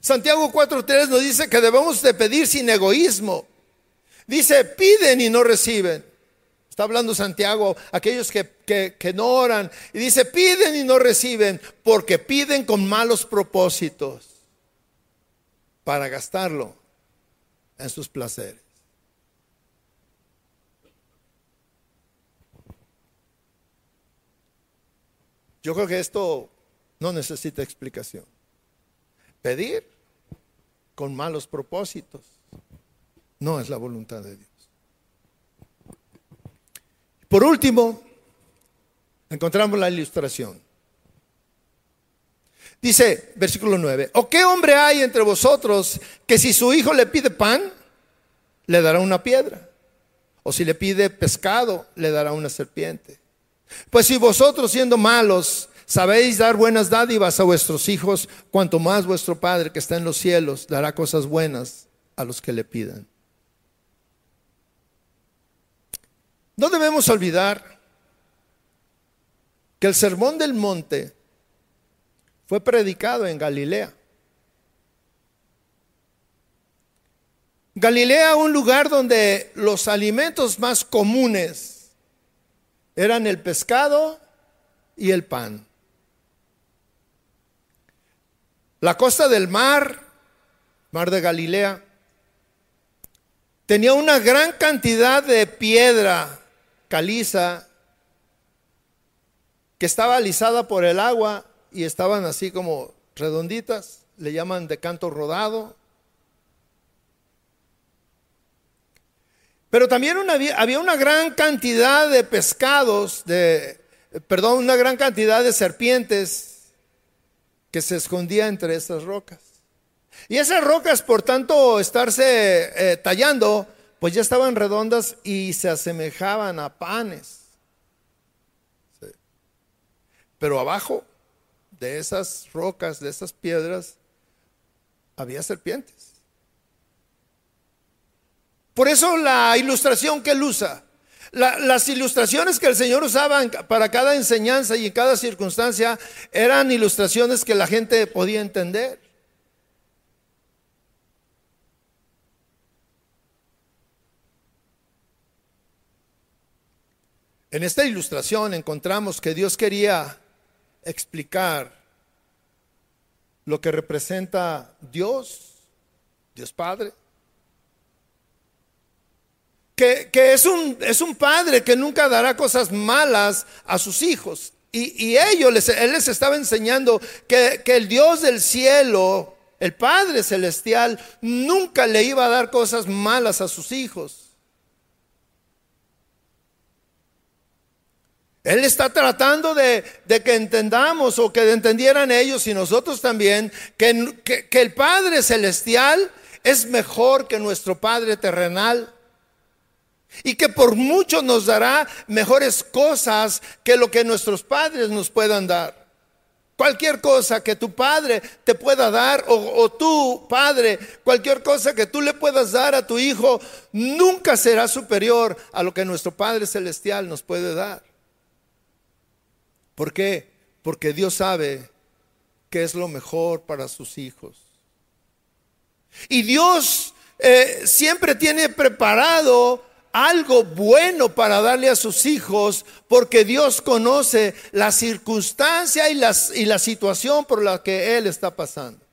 Santiago 4.3 nos dice que debemos de pedir sin egoísmo. Dice, piden y no reciben. Está hablando Santiago, aquellos que, que, no oran. Y dice, piden y no reciben porque piden con malos propósitos para gastarlo en sus placeres. Yo creo que esto no necesita explicación. Pedir con malos propósitos no es la voluntad de Dios. Por último, encontramos la ilustración. Dice, versículo 9, ¿o qué hombre hay entre vosotros que si su hijo le pide pan, le dará una piedra? O si le pide pescado, le dará una serpiente. Pues si vosotros siendo malos sabéis dar buenas dádivas a vuestros hijos, cuanto más vuestro Padre que está en los cielos dará cosas buenas a los que le pidan. No debemos olvidar que el sermón del monte fue predicado en Galilea. Galilea, un lugar donde los alimentos más comunes eran el pescado y el pan. La costa del mar, mar de Galilea, tenía una gran cantidad de piedra caliza que estaba alisada por el agua y estaban así como redonditas, le llaman de canto rodado. Pero también había una gran cantidad de pescados, de, perdón, una gran cantidad de serpientes que se escondía entre esas rocas. Y esas rocas, por tanto, estarse eh, tallando, pues ya estaban redondas y se asemejaban a panes. Pero abajo de esas rocas, de esas piedras, había serpientes. Por eso la ilustración que él usa, las ilustraciones que el Señor usaba para cada enseñanza y en cada circunstancia eran ilustraciones que la gente podía entender. En esta ilustración encontramos que Dios quería explicar lo que representa Dios, Dios Padre, que, es, un, es, un, padre que nunca dará cosas malas a sus hijos. Y, ellos, les, él les estaba enseñando que, que el Dios del cielo, el Padre celestial, nunca le iba a dar cosas malas a sus hijos. Él está tratando de, que entendamos o que entendieran ellos y nosotros también que, que el Padre Celestial es mejor que nuestro Padre terrenal y que por mucho nos dará mejores cosas que lo que nuestros padres nos puedan dar. Cualquier cosa que tu padre te pueda dar o, o, tu padre, cualquier cosa que tú le puedas dar a tu hijo, nunca será superior a lo que nuestro Padre Celestial nos puede dar. ¿Por qué? Porque Dios sabe que es lo mejor para sus hijos. Y Dios eh, siempre tiene preparado algo bueno para darle a sus hijos porque Dios conoce la circunstancia y, y la situación por la que Él está pasando.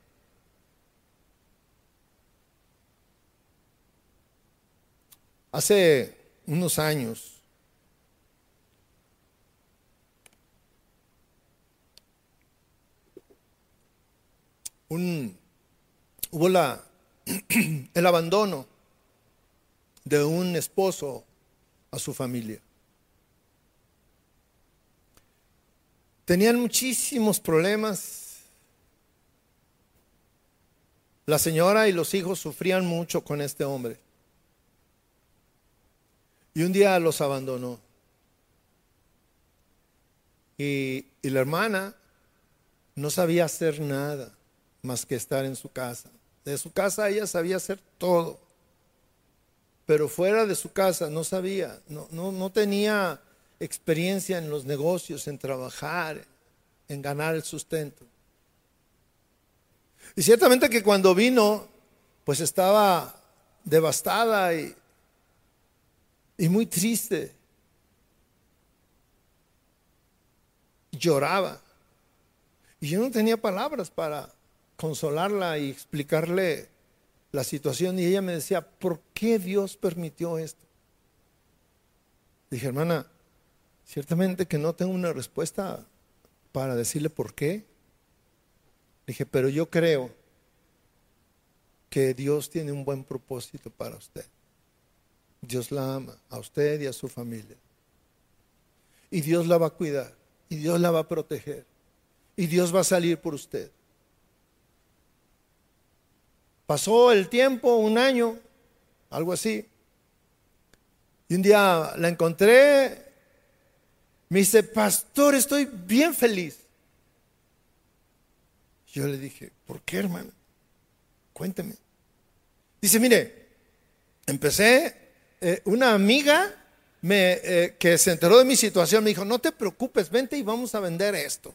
Hace unos años un, hubo la, *clears throat* el abandono de un esposo a su familia. Tenían muchísimos problemas. La señora y los hijos sufrían mucho con este hombre. Y un día los abandonó. Y, y la hermana no sabía hacer nada más que estar en su casa. De su casa ella sabía hacer todo, pero fuera de su casa no sabía, no, no, no tenía experiencia en los negocios, en trabajar, en ganar el sustento. Y ciertamente que cuando vino, pues estaba devastada y, y muy triste. Lloraba. Y yo no tenía palabras para, consolarla y explicarle la situación y ella me decía, ¿por qué Dios permitió esto? Dije, hermana, ciertamente que no tengo una respuesta para decirle por qué. Dije, pero yo creo que Dios tiene un buen propósito para usted. Dios la ama, a usted y a su familia. Y Dios la va a cuidar, y Dios la va a proteger, y Dios va a salir por usted. Pasó el tiempo, un año, algo así. Y un día la encontré, me dice, pastor, estoy bien feliz. Yo le dije, ¿por qué, hermano? Cuénteme. Dice, mire, empecé, eh, una amiga me, eh, que se enteró de mi situación me dijo, no te preocupes, vente y vamos a vender esto.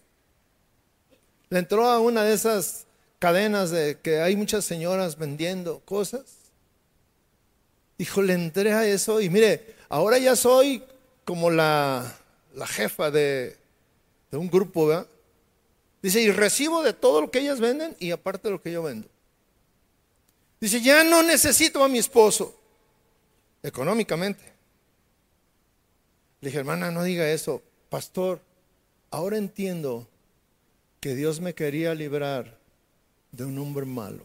Le entró a una de esas cadenas de que hay muchas señoras vendiendo cosas. Hijo, le entré a eso y mire, ahora ya soy como la, la jefa de, de un grupo. Dice, y recibo de todo lo que ellas venden y aparte de lo que yo vendo. Dice, ya no necesito a mi esposo económicamente. Le dije, hermana, no diga eso. Pastor, ahora entiendo que Dios me quería librar de un hombre malo,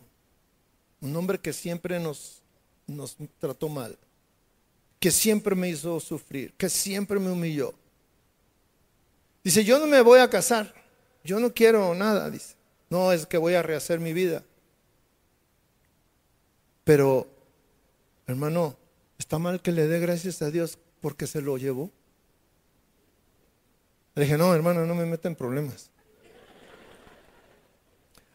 un hombre que siempre nos, nos trató mal, que siempre me hizo sufrir, que siempre me humilló. Dice, yo no me voy a casar, yo no quiero nada, dice, no es que voy a rehacer mi vida. Pero, hermano, ¿está mal que le dé gracias a Dios porque se lo llevó? Le dije, no, hermano, no me meta en problemas.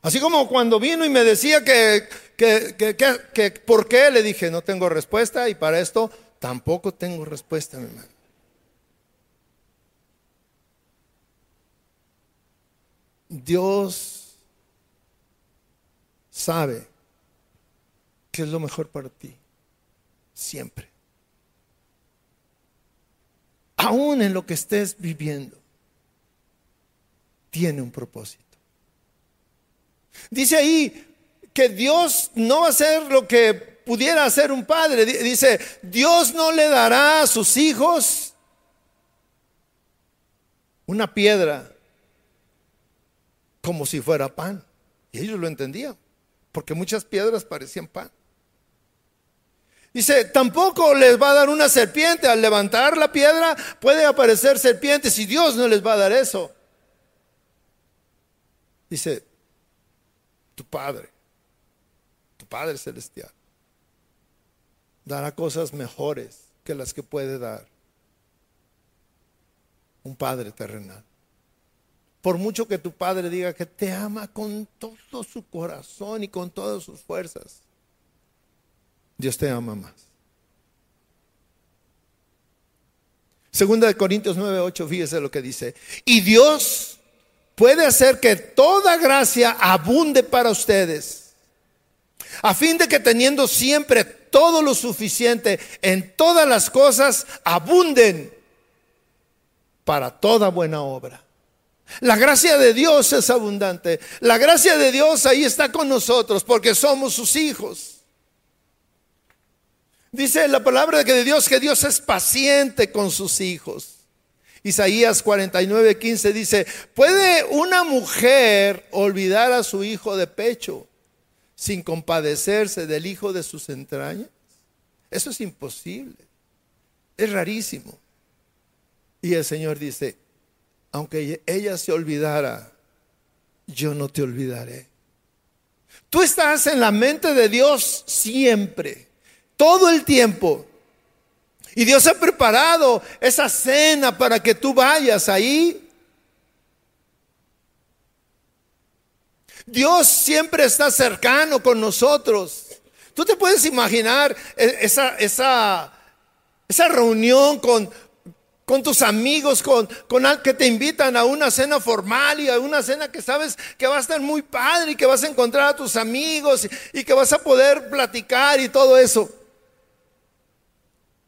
Así como cuando vino y me decía que, que, que, que, por qué, le dije, no tengo respuesta y para esto tampoco tengo respuesta, mi hermano. Dios sabe qué es lo mejor para ti, siempre. Aún en lo que estés viviendo, tiene un propósito. Dice ahí que Dios no va a hacer lo que pudiera hacer un padre. Dice, Dios no le dará a sus hijos una piedra como si fuera pan. Y ellos lo entendían, porque muchas piedras parecían pan. Dice, tampoco les va a dar una serpiente. Al levantar la piedra puede aparecer serpientes y Dios no les va a dar eso. Dice, tu Padre, tu Padre Celestial, dará cosas mejores que las que puede dar un Padre terrenal. Por mucho que tu Padre diga que te ama con todo su corazón y con todas sus fuerzas, Dios te ama más. Segunda de Corintios 9, 8, fíjese lo que dice. Y Dios puede hacer que toda gracia abunde para ustedes, a fin de que teniendo siempre todo lo suficiente en todas las cosas, abunden para toda buena obra. La gracia de Dios es abundante. La gracia de Dios ahí está con nosotros porque somos sus hijos. Dice la palabra de Dios que Dios es paciente con sus hijos. Isaías 49, 15 dice, ¿puede una mujer olvidar a su hijo de pecho sin compadecerse del hijo de sus entrañas? Eso es imposible. Es rarísimo. Y el Señor dice, aunque ella se olvidara, yo no te olvidaré. Tú estás en la mente de Dios siempre, todo el tiempo. Y Dios ha preparado esa cena para que tú vayas ahí. Dios siempre está cercano con nosotros. Tú te puedes imaginar e-, esa, esa, esa reunión con, con tus amigos, con, con que te invitan a una cena formal y a una cena que sabes que va a estar muy padre y que vas a encontrar a tus amigos y que vas a poder platicar y todo eso.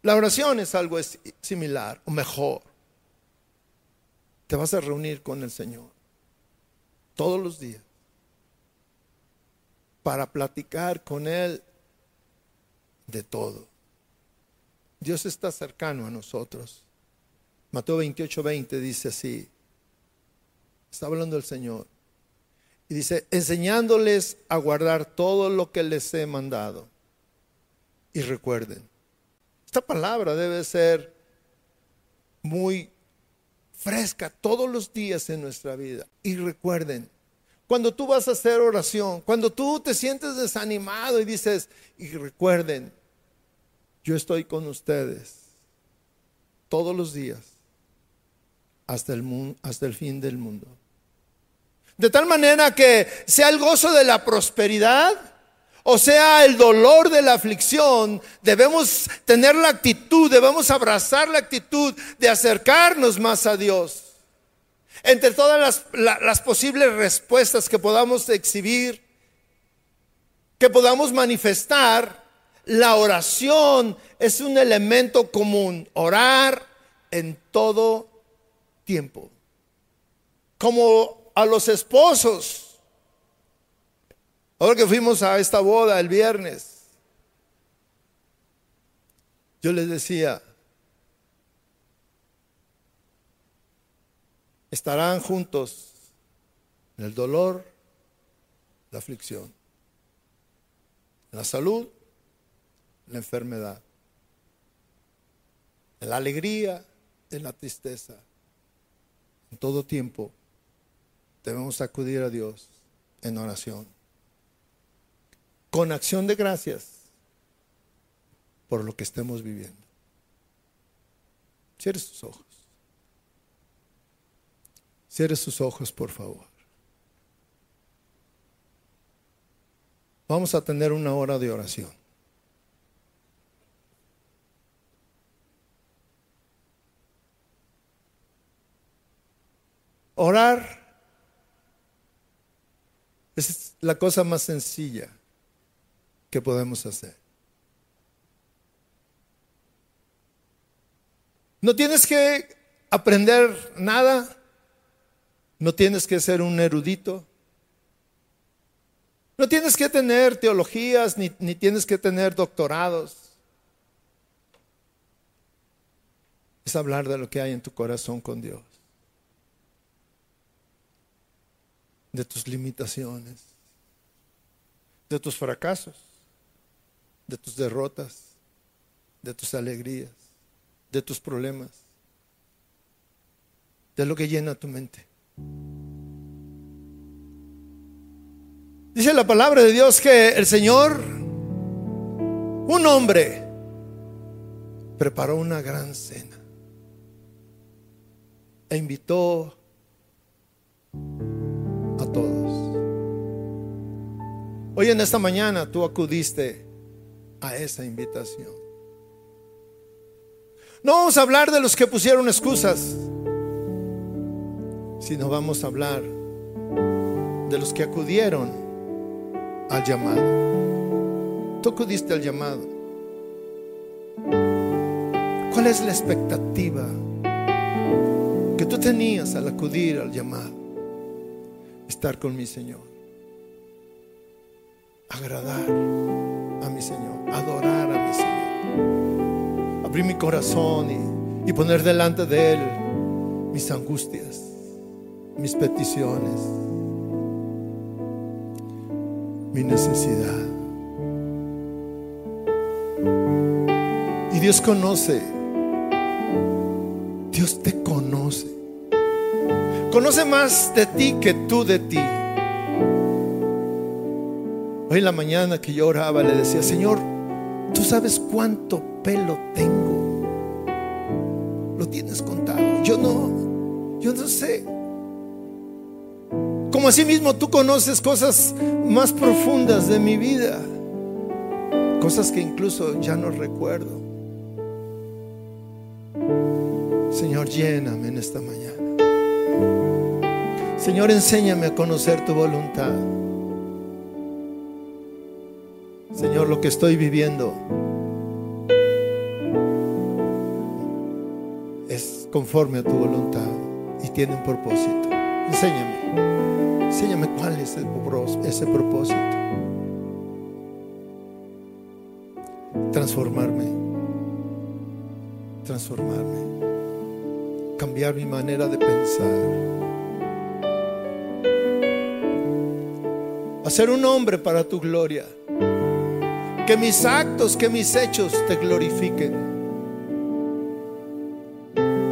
La oración es algo similar o mejor. Te vas a reunir con el Señor todos los días para platicar con Él de todo. Dios está cercano a nosotros. Mateo 28, 20 dice así. Está hablando el Señor. Y dice, enseñándoles a guardar todo lo que les he mandado. Y recuerden, esta palabra debe ser muy fresca todos los días en nuestra vida. Y recuerden, cuando tú vas a hacer oración, cuando tú te sientes desanimado y dices, y recuerden, yo estoy con ustedes todos los días hasta el, hasta el fin del mundo. De tal manera que sea el gozo de la prosperidad, o sea, el dolor de la aflicción, debemos tener la actitud, debemos abrazar la actitud de acercarnos más a Dios. Entre todas las, posibles respuestas que podamos exhibir, que podamos manifestar, la oración es un elemento común. Orar en todo tiempo. Como a los esposos Ahora que fuimos a esta boda el viernes, yo les decía, estarán juntos en el dolor, la aflicción, la salud, la enfermedad, en la alegría, en la tristeza. En todo tiempo debemos acudir a Dios en oración con acción de gracias por lo que estemos viviendo. Cierre sus ojos. Cierre sus ojos, por favor. Vamos a tener una hora de oración. Orar es la cosa más sencilla que podemos hacer. No tienes que aprender nada, no tienes que ser un erudito, no tienes que tener teologías ni, ni tienes que tener doctorados. Es hablar de lo que hay en tu corazón con Dios. de tus limitaciones, de tus fracasos, de tus derrotas, de tus alegrías, de tus problemas, de lo que llena tu mente. Dice la palabra de Dios que el Señor, un hombre, preparó una gran cena e invitó a todos. Hoy en esta mañana tú acudiste a esa invitación. No vamos a hablar de los que pusieron excusas, sino vamos a hablar de los que acudieron al llamado. Tú acudiste al llamado. ¿Cuál es la expectativa que tú tenías al acudir al llamado? estar con mi Señor, agradar Señor, adorar a mi Señor, abrir mi corazón y, y poner delante de Él mis angustias, mis peticiones, mi necesidad. Y Dios conoce, Dios te conoce. Conoce más de ti que tú de ti. Hoy en la mañana que yo oraba le decía, Señor, tú sabes cuánto pelo tengo. Lo tienes contado. Yo no, yo no sé. Como así mismo tú conoces cosas más profundas de mi vida. Cosas que incluso ya no recuerdo. Señor, lléname en esta mañana. Señor, enséñame a conocer tu voluntad. Lo que estoy viviendo es conforme a tu voluntad y tiene un propósito. Enséñame, enséñame cuál es ese propósito. Transformarme, transformarme, cambiar mi manera de pensar a ser un hombre para tu gloria. Que mis actos, que mis hechos te glorifiquen.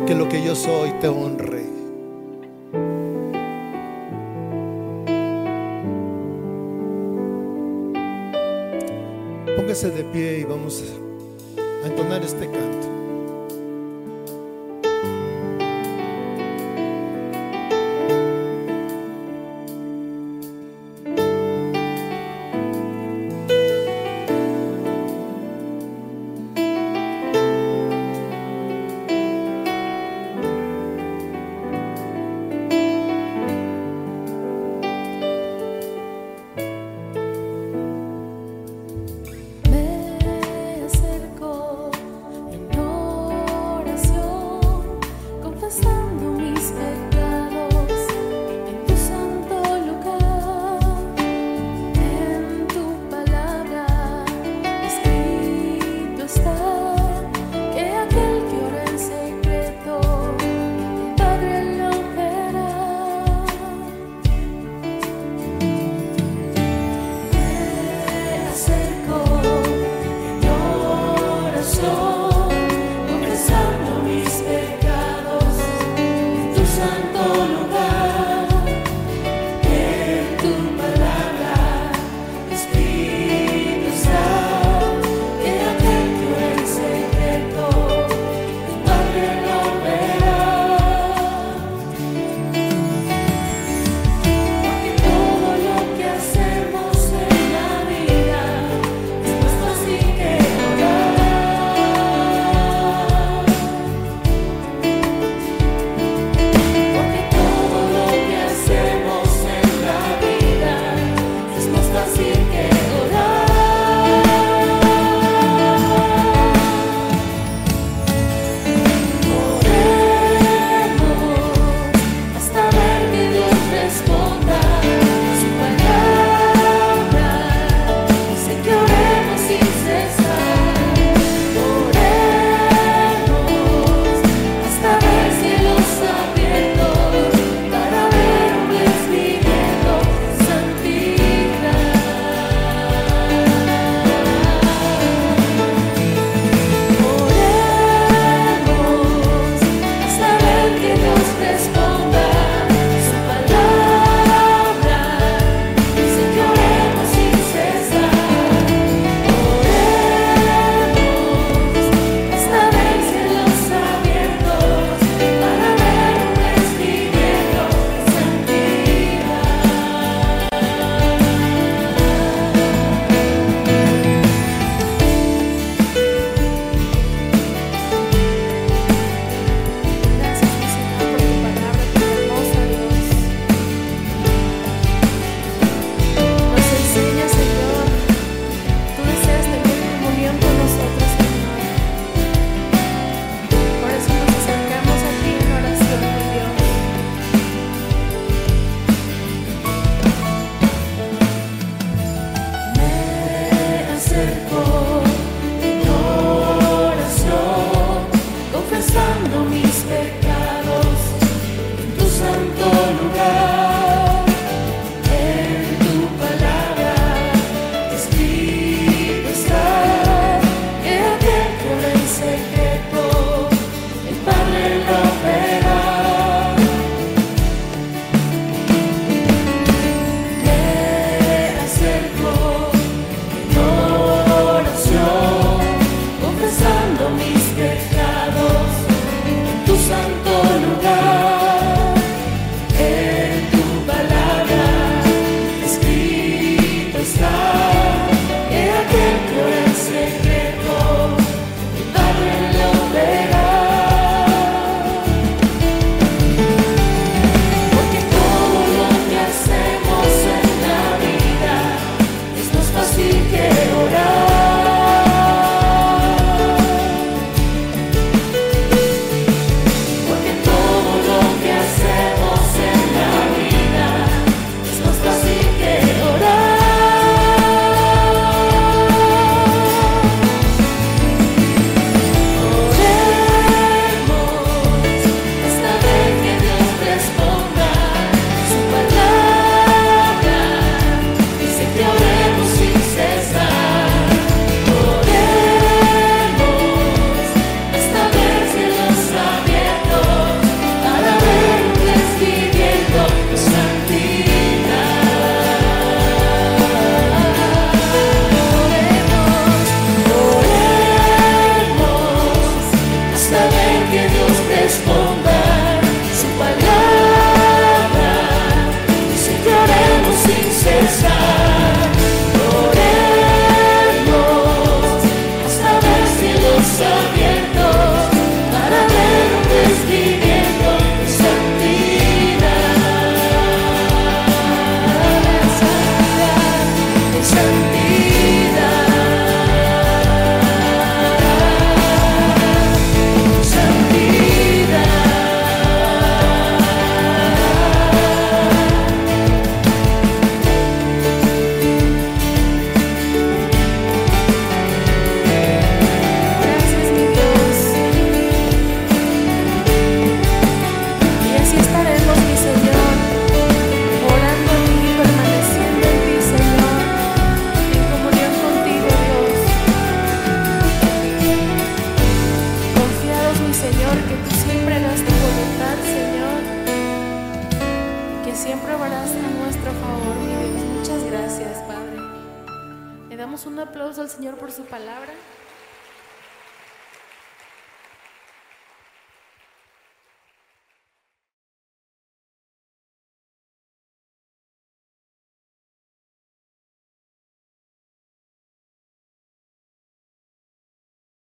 Que lo que yo soy te honre. Póngase de pie y vamos a entonar este canto.